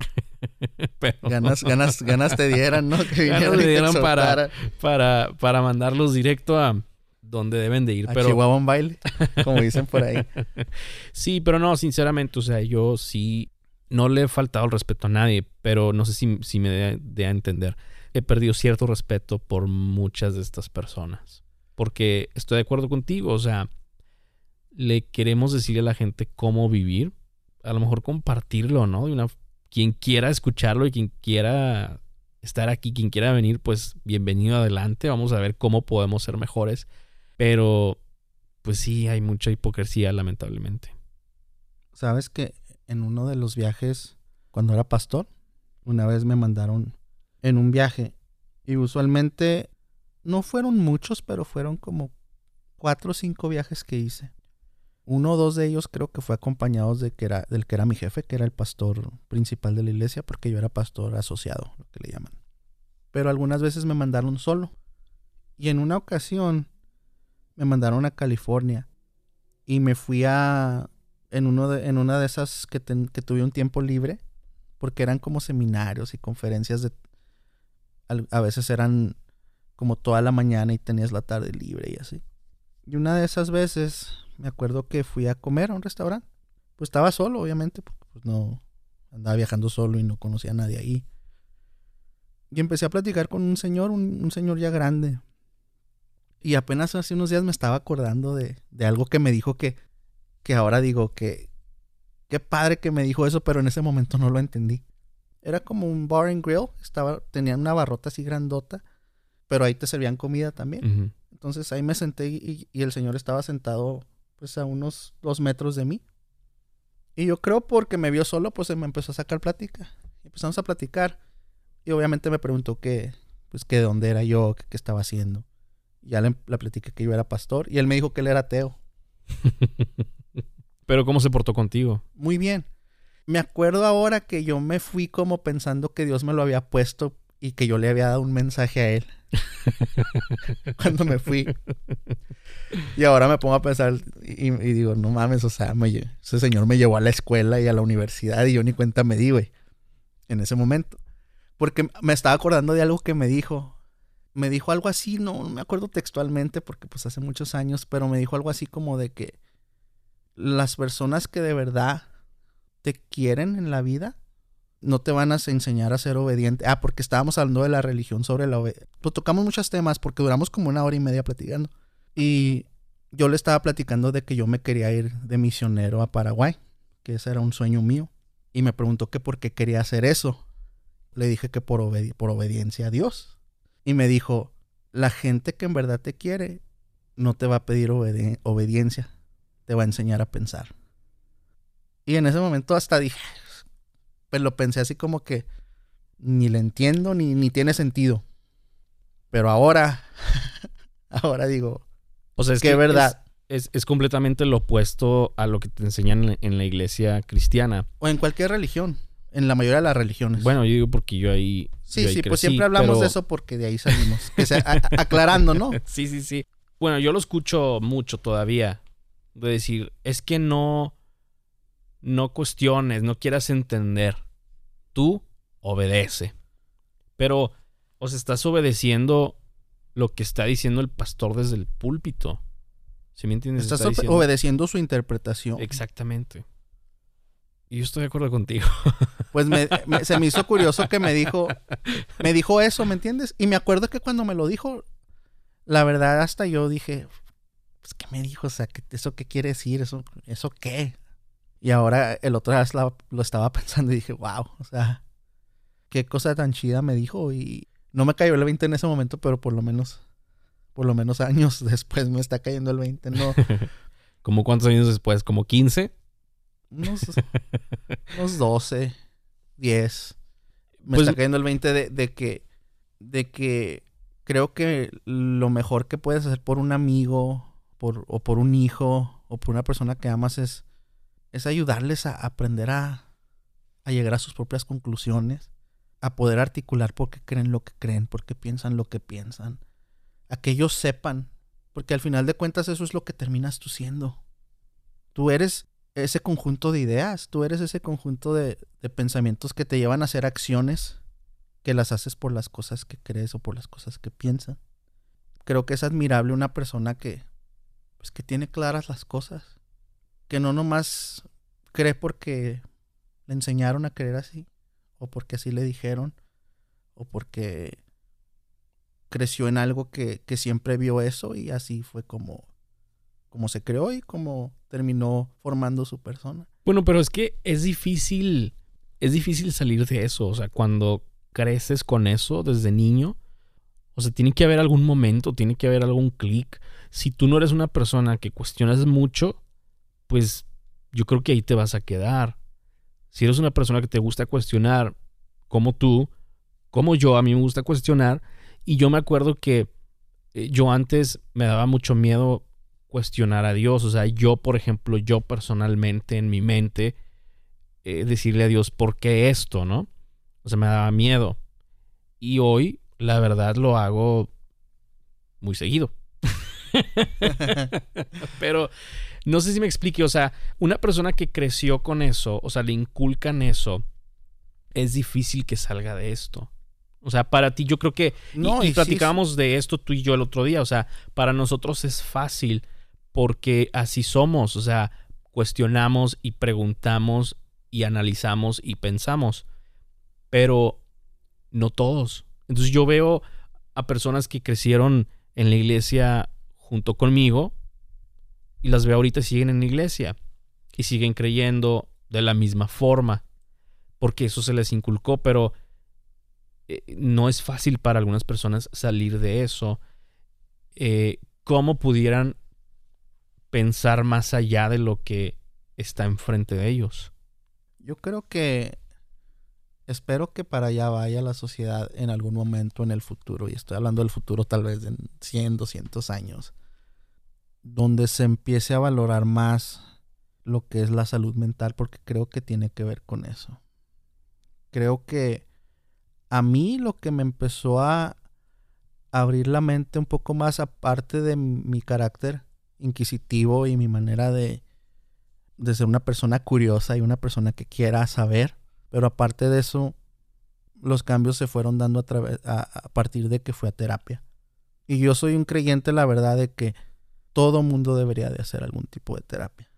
pero Ganas, ganas, ganas te dieran, ¿no? Que Ganas te dieran para- para, para mandarlos directo a donde deben de ir. A pero Chihuahua un baile, como dicen por ahí. Sí, pero no, sinceramente, o sea, yo sí no le he faltado el respeto a nadie, pero no sé si, si me dé dé a entender. He perdido cierto respeto por muchas de estas personas. Porque estoy de acuerdo contigo, o sea, le queremos decirle a la gente cómo vivir, a lo mejor compartirlo, ¿no? De una, quien quiera escucharlo y quien quiera estar aquí, quien quiera venir, pues bienvenido adelante, vamos a ver cómo podemos ser mejores. Pero, pues sí, hay mucha hipocresía, lamentablemente. Sabes que en uno de los viajes, cuando era pastor, una vez me mandaron en un viaje. Y usualmente no fueron muchos, pero fueron como cuatro o cinco viajes que hice. Uno o dos de ellos creo que fue acompañados de que era, del que era mi jefe, que era el pastor principal de la iglesia, porque yo era pastor asociado, lo que le llaman. Pero algunas veces me mandaron solo. Y en una ocasión me mandaron a California. Y me fui a, en, uno de, en una de esas que, que tuve un tiempo libre, porque eran como seminarios y conferencias de... A veces eran como toda la mañana y tenías la tarde libre y así. Y una de esas veces me acuerdo que fui a comer a un restaurante. Pues estaba solo, obviamente, porque pues no andaba viajando solo y no conocía a nadie ahí. Y empecé a platicar con un señor, un, señor ya grande. Y apenas hace unos días me estaba acordando de, algo que me dijo que, que ahora digo que qué padre que me dijo eso, pero en ese momento no lo entendí. Era como un bar and grill, estaba, tenían una barrota así grandota, pero ahí te servían comida también. Entonces ahí me senté y, y el señor estaba sentado pues a unos dos metros de mí. Y yo creo porque me vio solo, pues me empezó a sacar plática. Empezamos a platicar. Y obviamente me preguntó que, pues que de dónde era yo, que qué estaba haciendo. Ya le, le platiqué que yo era pastor. Y él me dijo que él era ateo. Pero ¿cómo se portó contigo? Muy bien. Me acuerdo ahora que yo me fui como pensando que Dios me lo había puesto y que yo le había dado un mensaje a él. Cuando me fui. Y ahora me pongo a pensar y, y digo, no mames, o sea, me ese señor me llevó a la escuela y a la universidad y yo ni cuenta me di, güey. En ese momento. Porque me estaba acordando de algo que me dijo. Me dijo algo así, no, no me acuerdo textualmente porque pues hace muchos años, pero me dijo algo así como de que las personas que de verdad te quieren en la vida no te van a enseñar a ser obediente. Ah, porque estábamos hablando de la religión sobre la obediencia. Pues tocamos muchos temas porque duramos como una hora y media platicando. Y yo le estaba platicando de que yo me quería ir de misionero a Paraguay, que ese era un sueño mío. Y me preguntó que por qué quería hacer eso. Le dije que por, por obediencia a Dios. Y me dijo, la gente que en verdad te quiere no te va a pedir obediencia, te va a enseñar a pensar. Y en ese momento hasta dije, pues lo pensé así como que ni le entiendo ni, ni tiene sentido. Pero ahora, ahora digo, o sea, es que, verdad. Es, completamente lo opuesto a lo que te enseñan en, la iglesia cristiana. O en cualquier religión. En la mayoría de las religiones. Bueno, yo digo porque yo ahí. Sí, sí, pues siempre hablamos de eso porque de ahí salimos. aclarando, ¿no? sí, sí, sí. Bueno, yo lo escucho mucho todavía. De decir, es que no. No cuestiones, no quieras entender. Tú obedece. Pero, os estás obedeciendo lo que está diciendo el pastor desde el púlpito. ¿Sí me entiendes? Estás obedeciendo su interpretación. Exactamente. Y yo estoy de acuerdo contigo. Pues se me hizo curioso que me dijo, me dijo eso, ¿me entiendes? Y me acuerdo que cuando me lo dijo, la verdad hasta yo dije, pues, ¿qué me dijo? O sea, ¿eso qué quiere decir? ¿Eso, eso qué? Y ahora el otro lo, lo estaba pensando y dije, wow, o sea, qué cosa tan chida me dijo y no me cayó el 20 en ese momento, pero por lo menos, por lo menos años después me está cayendo el 20, ¿no? ¿Como cuántos años después? ¿Como 15? Unos, unos 12, 10. Me pues está cayendo el 20 de, de, que, de que creo que lo mejor que puedes hacer por un amigo por, o por un hijo o por una persona que amas es, es ayudarles a aprender a, llegar a sus propias conclusiones a poder articular por qué creen lo que creen, por qué piensan lo que piensan, a que ellos sepan, porque al final de cuentas eso es lo que terminas tú siendo. Tú eres ese conjunto de ideas, tú eres ese conjunto de, pensamientos que te llevan a hacer acciones que las haces por las cosas que crees o por las cosas que piensas. Creo que es admirable una persona que, pues, que tiene claras las cosas, que no nomás cree porque le enseñaron a creer así, o porque así le dijeron, o porque creció en algo que, siempre vio eso y así fue como, como se creó y como terminó formando su persona. Bueno, pero es que es difícil, es difícil salir de eso, o sea, cuando creces con eso desde niño, o sea, tiene que haber algún momento, tiene que haber algún clic. Si tú no eres una persona que cuestionas mucho, pues yo creo que ahí te vas a quedar si eres una persona que te gusta cuestionar, como tú, como yo, a mí me gusta cuestionar, y yo me acuerdo que eh, yo antes me daba mucho miedo cuestionar a Dios, o sea, yo, por ejemplo, yo personalmente en mi mente, eh, decirle a Dios, ¿por qué esto, no? O sea, me daba miedo. Y hoy, la verdad, lo hago muy seguido. Pero no sé si me explique, o sea, una persona que creció con eso, o sea, le inculcan eso, es difícil que salga de esto. O sea, para ti yo creo que... No, y, platicábamos de esto tú y yo el otro día, o sea, para nosotros es fácil porque así somos, o sea, cuestionamos y preguntamos y analizamos y pensamos, pero no todos. Entonces yo veo a personas que crecieron en la iglesia junto conmigo y las veo ahorita siguen en la iglesia y siguen creyendo de la misma forma, porque eso se les inculcó, pero eh, no es fácil para algunas personas salir de eso. Eh, ¿Cómo pudieran pensar más allá de lo que está enfrente de ellos? Yo creo que espero que para allá vaya la sociedad en algún momento en el futuro, y estoy hablando del futuro tal vez en 100, 200 años, donde se empiece a valorar más lo que es la salud mental porque creo que tiene que ver con eso. Creo que a mí lo que me empezó a abrir la mente un poco más aparte de mi carácter inquisitivo y mi manera de, de ser una persona curiosa y una persona que quiera saber, pero aparte de eso los cambios se fueron dando a, a, partir de que fue a terapia. Y yo soy un creyente, la verdad, de que todo mundo debería de hacer algún tipo de terapia.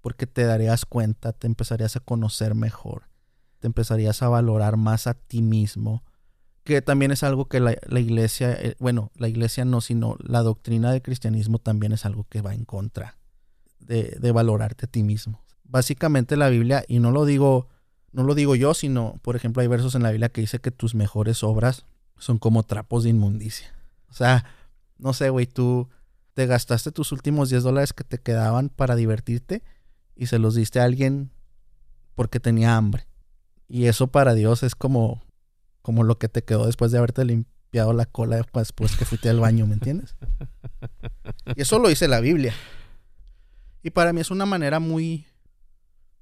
Porque te darías cuenta, te empezarías a conocer mejor, te empezarías a valorar más a ti mismo, que también es algo que la, iglesia, eh, bueno, la iglesia no, sino la doctrina del cristianismo también es algo que va en contra de, de valorarte a ti mismo. Básicamente la Biblia, y no lo digo, no lo digo yo, sino, por ejemplo, hay versos en la Biblia que dice que tus mejores obras son como trapos de inmundicia. O sea, no sé, güey, tú te gastaste tus últimos 10 dólares que te quedaban para divertirte y se los diste a alguien porque tenía hambre. Y eso para Dios es como, como lo que te quedó después de haberte limpiado la cola después que fuiste al baño, ¿me entiendes? Y eso lo dice la Biblia. Y para mí es una manera muy,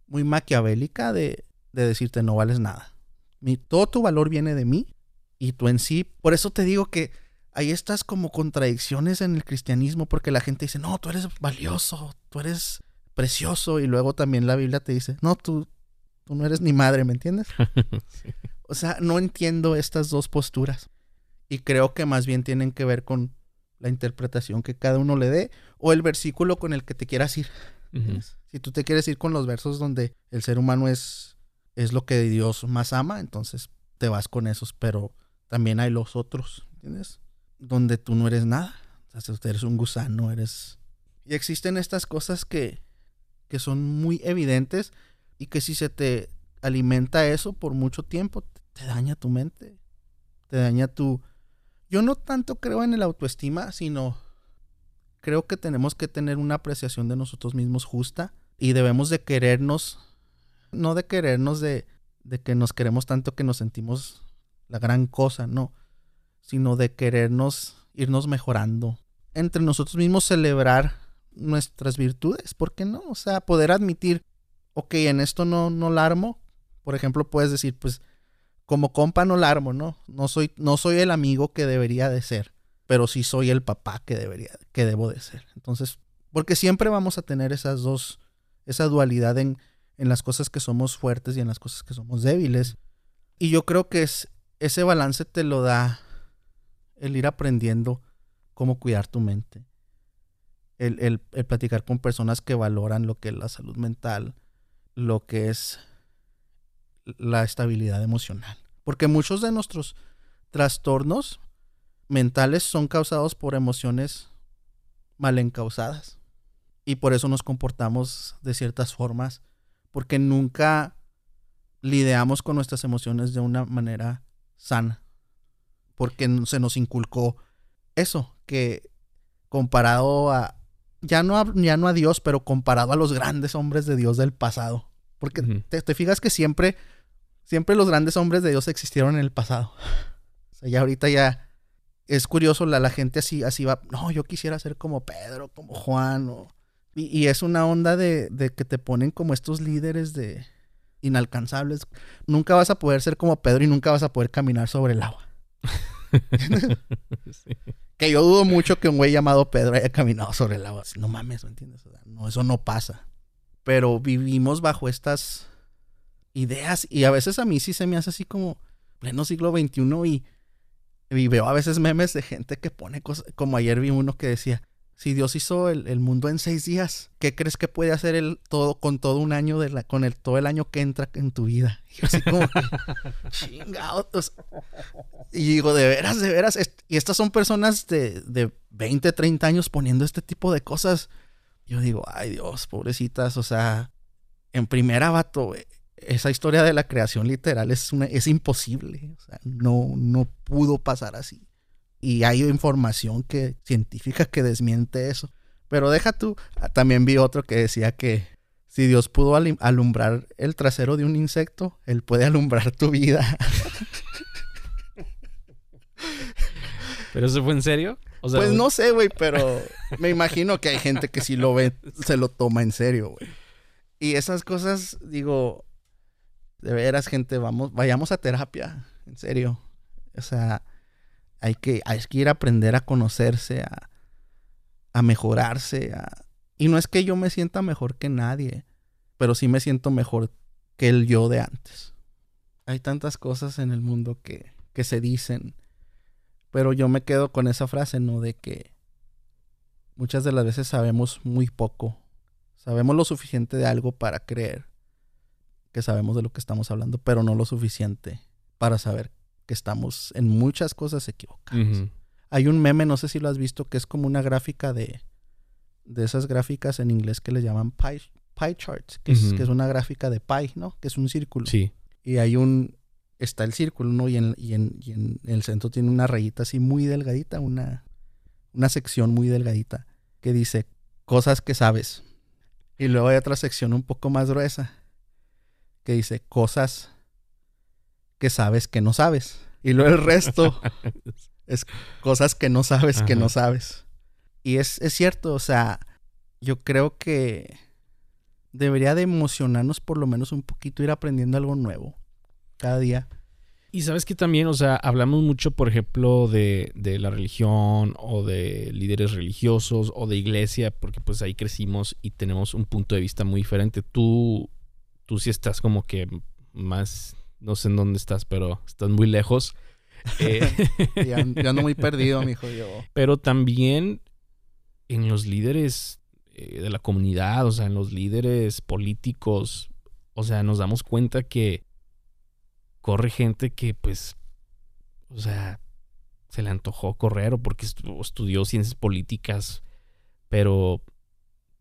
muy maquiavélica de, de decirte no vales nada. Mi, todo tu valor viene de mí y tú en sí. Por eso te digo que hay estas como contradicciones en el cristianismo porque la gente dice, no, tú eres valioso, tú eres precioso y luego también la Biblia te dice, no, tú, tú no eres ni madre, ¿me entiendes? O sea, no entiendo estas dos posturas y creo que más bien tienen que ver con la interpretación que cada uno le dé o el versículo con el que te quieras ir. Si tú te quieres ir con los versos donde el ser humano es, es lo que Dios más ama, entonces te vas con esos, pero también hay los otros, ¿entiendes? Donde tú no eres nada. O sea, eres un gusano, eres... Y existen estas cosas que, que son muy evidentes y que si se te alimenta eso por mucho tiempo, te daña tu mente, te daña tu... Yo no tanto creo en el autoestima, sino creo que tenemos que tener una apreciación de nosotros mismos justa y debemos de querernos, no de querernos de, de que nos queremos tanto que nos sentimos la gran cosa, no, sino de querernos irnos mejorando. Entre nosotros mismos celebrar nuestras virtudes, ¿por qué no? O sea, poder admitir, ok, en esto no, no la armo. Por ejemplo, puedes decir, pues, como compa no la armo, ¿no? No soy, no soy el amigo que debería de ser, pero sí soy el papá que debería, que debo de ser. Entonces, porque siempre vamos a tener esas dos, esa dualidad en, en las cosas que somos fuertes y en las cosas que somos débiles. Y yo creo que es, ese balance te lo da el ir aprendiendo cómo cuidar tu mente. El, el, platicar con personas que valoran lo que es la salud mental, lo que es la estabilidad emocional. Porque muchos de nuestros trastornos mentales son causados por emociones mal encausadas. Y por eso nos comportamos de ciertas formas. Porque nunca lidiamos con nuestras emociones de una manera sana. Porque se nos inculcó eso, que comparado a, ya no a, ya no a Dios, pero comparado a los grandes hombres de Dios del pasado. Porque te, fijas que siempre, siempre los grandes hombres de Dios existieron en el pasado. O sea, ya ahorita ya es curioso, la, la gente así, así va, no, yo quisiera ser como Pedro, como Juan, y, y, es una onda de, de que te ponen como estos líderes de, inalcanzables. Nunca vas a poder ser como Pedro y nunca vas a poder caminar sobre el agua. Que yo dudo mucho que un güey llamado Pedro haya caminado sobre el agua. No mames, ¿me entiendes? no, eso no pasa. Pero vivimos bajo estas ideas y a veces a mí sí se me hace así como pleno siglo XXI y, y veo a veces memes de gente que pone cosas, como ayer vi uno que decía, si Dios hizo el, mundo en seis días, ¿qué crees que puede hacer él todo con todo un año de la, con el todo el año que entra en tu vida? Y así como chingados. Y digo, de veras, de veras. y estas son personas de, de 20, 30 años poniendo este tipo de cosas. Yo digo, ay Dios, pobrecitas. O sea, en primera vato, esa historia de la creación literal es una, es imposible. O sea, no, no pudo pasar así y hay información que, científica que desmiente eso. Pero deja tú, ah, también vi otro que decía que si Dios pudo alumbrar el trasero de un insecto, Él puede alumbrar tu vida. ¿Pero eso fue en serio? pues no sé, güey, pero me imagino que hay gente que si lo ve, se lo toma en serio, güey. Y esas cosas, digo, de veras, gente, vamos, vayamos a terapia, en serio. O sea, hay que, ir a aprender a conocerse, a, a mejorarse. Y no es que yo me sienta mejor que nadie, pero sí me siento mejor que el yo de antes. Hay tantas cosas en el mundo que, que se dicen, pero yo me quedo con esa frase, ¿no? De que muchas de las veces sabemos muy poco. Sabemos lo suficiente de algo para creer que sabemos de lo que estamos hablando, pero no lo suficiente para saber que estamos en muchas cosas equivocadas. Hay un meme, no sé si lo has visto, que es como una gráfica de, de esas gráficas en inglés que le llaman pie, pie charts, que, es, que es una gráfica de pie, ¿no? Que es un círculo. Sí. Y hay un, está el círculo, ¿no? Y en, y en, y en el centro tiene una rayita así muy delgadita, una, una sección muy delgadita, que dice cosas que sabes. Y luego hay otra sección un poco más gruesa, que dice cosas que sabes que no sabes. Y luego el resto es cosas que no sabes que no sabes. Y es, es cierto, o sea, yo creo que debería de emocionarnos por lo menos un poquito ir aprendiendo algo nuevo cada día. Y sabes que también, o sea, hablamos mucho, por ejemplo, de, de la religión o de líderes religiosos o de iglesia, porque pues ahí crecimos y tenemos un punto de vista muy diferente. Tú, tú sí estás como que más, no sé en dónde estás, pero estás muy lejos. Eh, Ya, ya ando muy perdido, mijo, yo. pero también en los líderes eh, de la comunidad, o sea, en los líderes políticos, o sea, nos damos cuenta que corre gente que pues, o sea, se le antojó correr o porque estu- estudió ciencias políticas, pero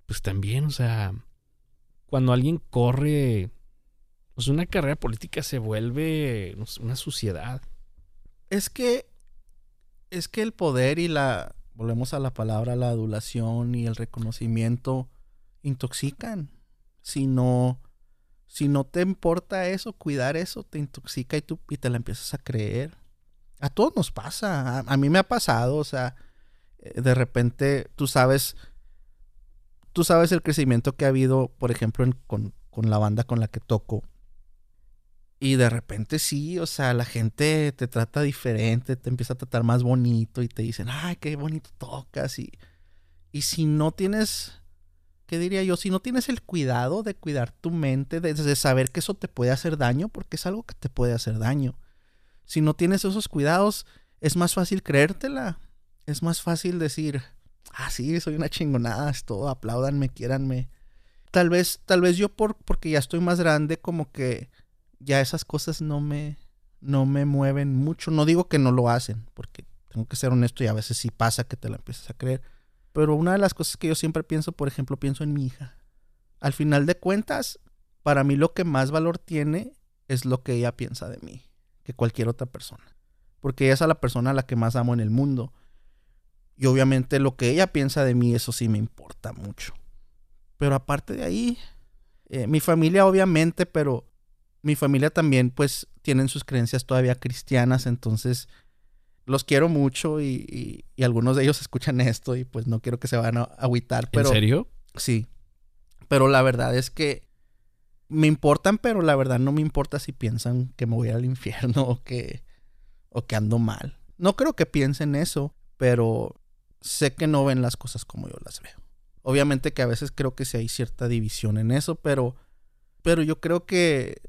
pues también, o sea, cuando alguien corre, pues una carrera política se vuelve una suciedad. Es que es que el poder y la volvemos a la palabra la adulación y el reconocimiento intoxican. Si no si no te importa eso, cuidar eso te intoxica y tú y te la empiezas a creer. A todos nos pasa, a, mí me ha pasado, o sea, eh, de repente tú sabes tú sabes el crecimiento que ha habido, por ejemplo, con, con la banda con la que toco. Y de repente sí, o sea, la gente te trata diferente, te empieza a tratar más bonito y te dicen, ay, qué bonito tocas. Y, y si no tienes, ¿qué diría yo? Si no tienes el cuidado de cuidar tu mente, de, saber que eso te puede hacer daño, porque es algo que te puede hacer daño. Si no tienes esos cuidados, es más fácil creértela. Es más fácil decir, ah, sí, soy una chingonada, es todo, apláudanme, quiéranme. Tal vez, tal vez yo por, porque ya estoy más grande, como que ya esas cosas no me, no me mueven mucho. No digo que no lo hacen, porque tengo que ser honesto y a veces sí pasa que te la empiezas a creer. Pero una de las cosas que yo siempre pienso, por ejemplo, pienso en mi hija. Al final de cuentas, para mí lo que más valor tiene es lo que ella piensa de mí, que cualquier otra persona. Porque ella es a la persona a la que más amo en el mundo. Y obviamente lo que ella piensa de mí, eso sí me importa mucho. Pero aparte de ahí, eh, mi familia obviamente, pero mi familia también pues tienen sus creencias todavía cristianas, entonces los quiero mucho y, y- y algunos de ellos escuchan esto y pues no quiero que se van a agüitar, pero ¿En serio? sí. Pero la verdad es que me importan, pero la verdad no me importa si piensan que me voy al infierno o que o que ando mal. No creo que piensen eso, pero sé que no ven las cosas como yo las veo. Obviamente que a veces creo que sí hay cierta división en eso, pero pero yo creo que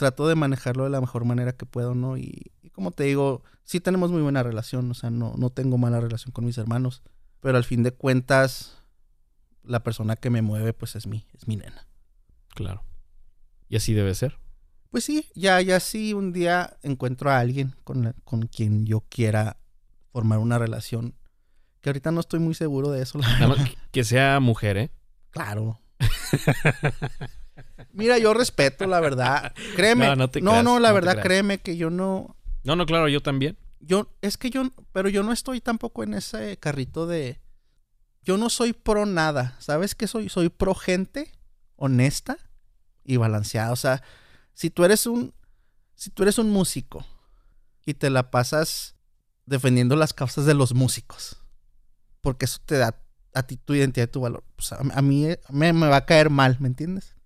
trato de manejarlo de la mejor manera que puedo, ¿no? Y, y como te digo, sí tenemos muy buena relación, o sea, no, no tengo mala relación con mis hermanos, pero al fin de cuentas, la persona que me mueve, pues es mi, es mi nena. Claro. Y así debe ser. Pues sí, ya, ya sí, un día encuentro a alguien con, la- con quien yo quiera formar una relación, que ahorita no estoy muy seguro de eso, la verdad. que sea mujer, ¿eh? Claro. Mira, yo respeto, la verdad. Créeme. No, No, la no verdad, créeme que yo no, No, no, claro, yo también. yo, es que yo, pero yo no estoy tampoco en ese carrito de, yo no soy pro nada, ¿sabes qué soy? Soy pro gente honesta y balanceada, o sea, si tú eres un, si tú eres un músico y te la pasas defendiendo las causas de los músicos, porque eso te da a ti tu identidad y tu valor, pues a, a mí me, me va a caer mal, ¿me entiendes?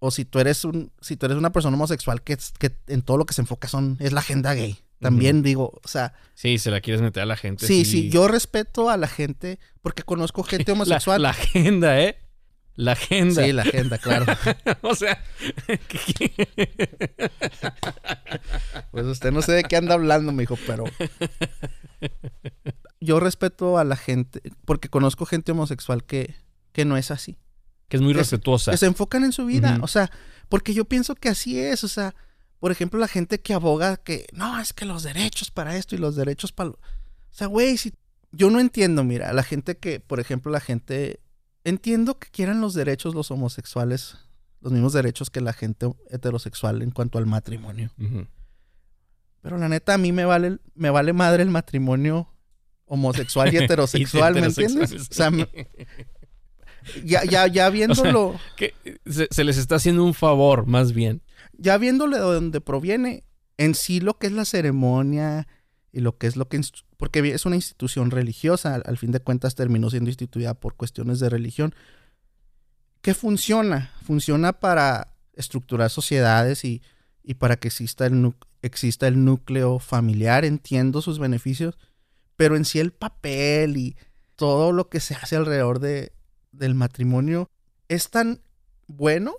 O si tú eres un, si tú eres una persona homosexual que, que en todo lo que se enfoca son, es la agenda gay. También digo, o sea, Sí, se la quieres meter a la gente. sí, sí, yo respeto a la gente porque conozco gente La, homosexual. la agenda, ¿eh? La agenda. Sí, la agenda, claro. o sea, Pues usted no sé de qué anda hablando, me dijo, pero yo respeto a la gente porque conozco gente homosexual que, que no es así. Que es muy respetuosa. Que se enfocan en su vida. O sea, Porque yo pienso que así es, o sea, por ejemplo, la gente que aboga que no, es que los derechos para esto y los derechos para... O sea, güey, si... yo no entiendo, mira, la gente que, por ejemplo, la gente... Entiendo que quieran los derechos los homosexuales, los mismos derechos que la gente heterosexual en cuanto al matrimonio. Pero la neta, a mí me vale, me vale madre el matrimonio homosexual y heterosexual, ¿me entiendes? O sea, me- ya, ya, ya viéndolo, Que se, se les está haciendo un favor, más bien. ya viéndolo de donde proviene, en sí lo que es la ceremonia y lo que es lo que... Porque es una institución religiosa, al, al fin de cuentas terminó siendo instituida por cuestiones de religión, que funciona, funciona para estructurar sociedades y, y para que exista el, exista el núcleo familiar, entiendo sus beneficios, pero en sí el papel y todo lo que se hace alrededor de, del matrimonio es tan bueno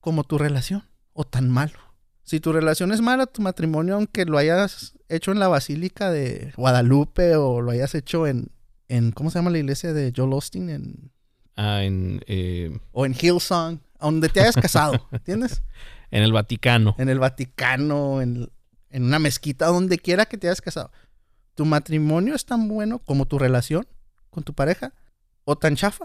como tu relación o tan malo. Si tu relación es mala, tu matrimonio, aunque lo hayas hecho en la Basílica de Guadalupe o lo hayas hecho en, en ¿cómo se llama la iglesia de Joel Austin? En, Ah, en, eh, o en Hillsong, donde te hayas casado, ¿entiendes? en el Vaticano. En el Vaticano, en, en una mezquita, donde quiera que te hayas casado. Tu matrimonio es tan bueno como tu relación con tu pareja o tan chafa.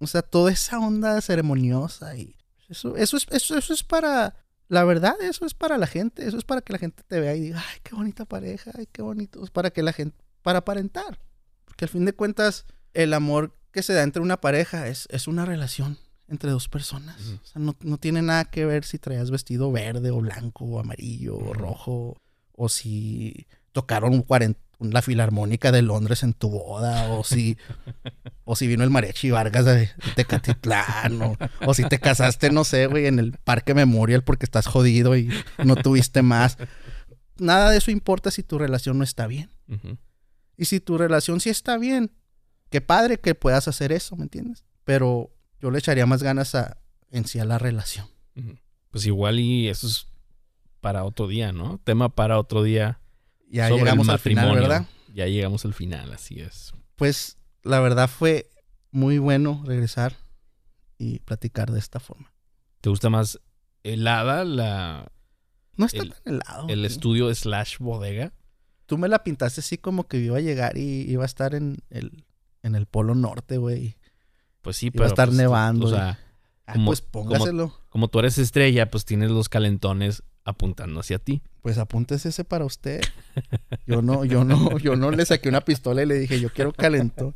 O sea, toda esa onda ceremoniosa y eso, eso, es, eso, eso es para, la verdad, eso es para la gente, eso es para que la gente te vea y diga, ay, qué bonita pareja, ay, qué bonito, es para que la gente, para aparentar. Porque al fin de cuentas, el amor que se da entre una pareja es, es una relación entre dos personas. O sea, no, no tiene nada que ver si traías vestido verde o blanco o amarillo o rojo o si tocaron 40 la filarmónica de Londres en tu boda o si o si vino el mariachi Vargas de Tecatitlán o, o si te casaste no sé güey en el Parque Memorial porque estás jodido y no tuviste más nada de eso importa si tu relación no está bien y si tu relación sí está bien, qué padre que puedas hacer eso, ¿me entiendes? Pero yo le echaría más ganas a en sí a la relación. Pues igual y eso es para otro día, ¿no? Tema para otro día. Ya sobre el llegamos al final, matrimonio. ¿verdad? Ya llegamos al final, así es. Pues la verdad fue muy bueno regresar y platicar de esta forma. ¿Te gusta más helada la, No está El- tan helado. el estudio slash bodega? Tú me la pintaste así como que iba a llegar y iba a estar en el, en el polo norte, güey. Pues sí, Iba a pero estar pues, nevando, O sea, Ah, Como- pues póngaselo. como tú eres estrella, pues tienes los calentones apuntando hacia ti. Pues apúntese ese para usted. Yo no, yo no, yo no le saqué una pistola y le dije, yo quiero calentón.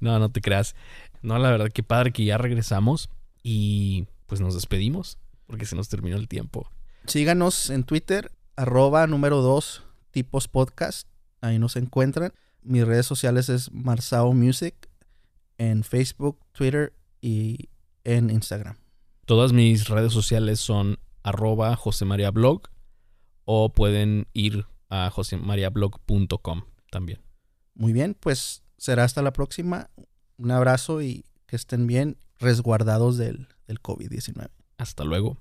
No, no te creas. No, la verdad, que padre que ya regresamos y pues nos despedimos porque se nos terminó el tiempo. Síganos en Twitter, arroba número 2, tipos podcast. Ahí nos encuentran. Mis redes sociales es Marsao Music en Facebook, Twitter y en Instagram. Todas mis redes sociales son arroba josemariablog o pueden ir a josemariablog.com también. Muy bien, pues será hasta la próxima. Un abrazo y que estén bien resguardados del, del COVID-19. Hasta luego.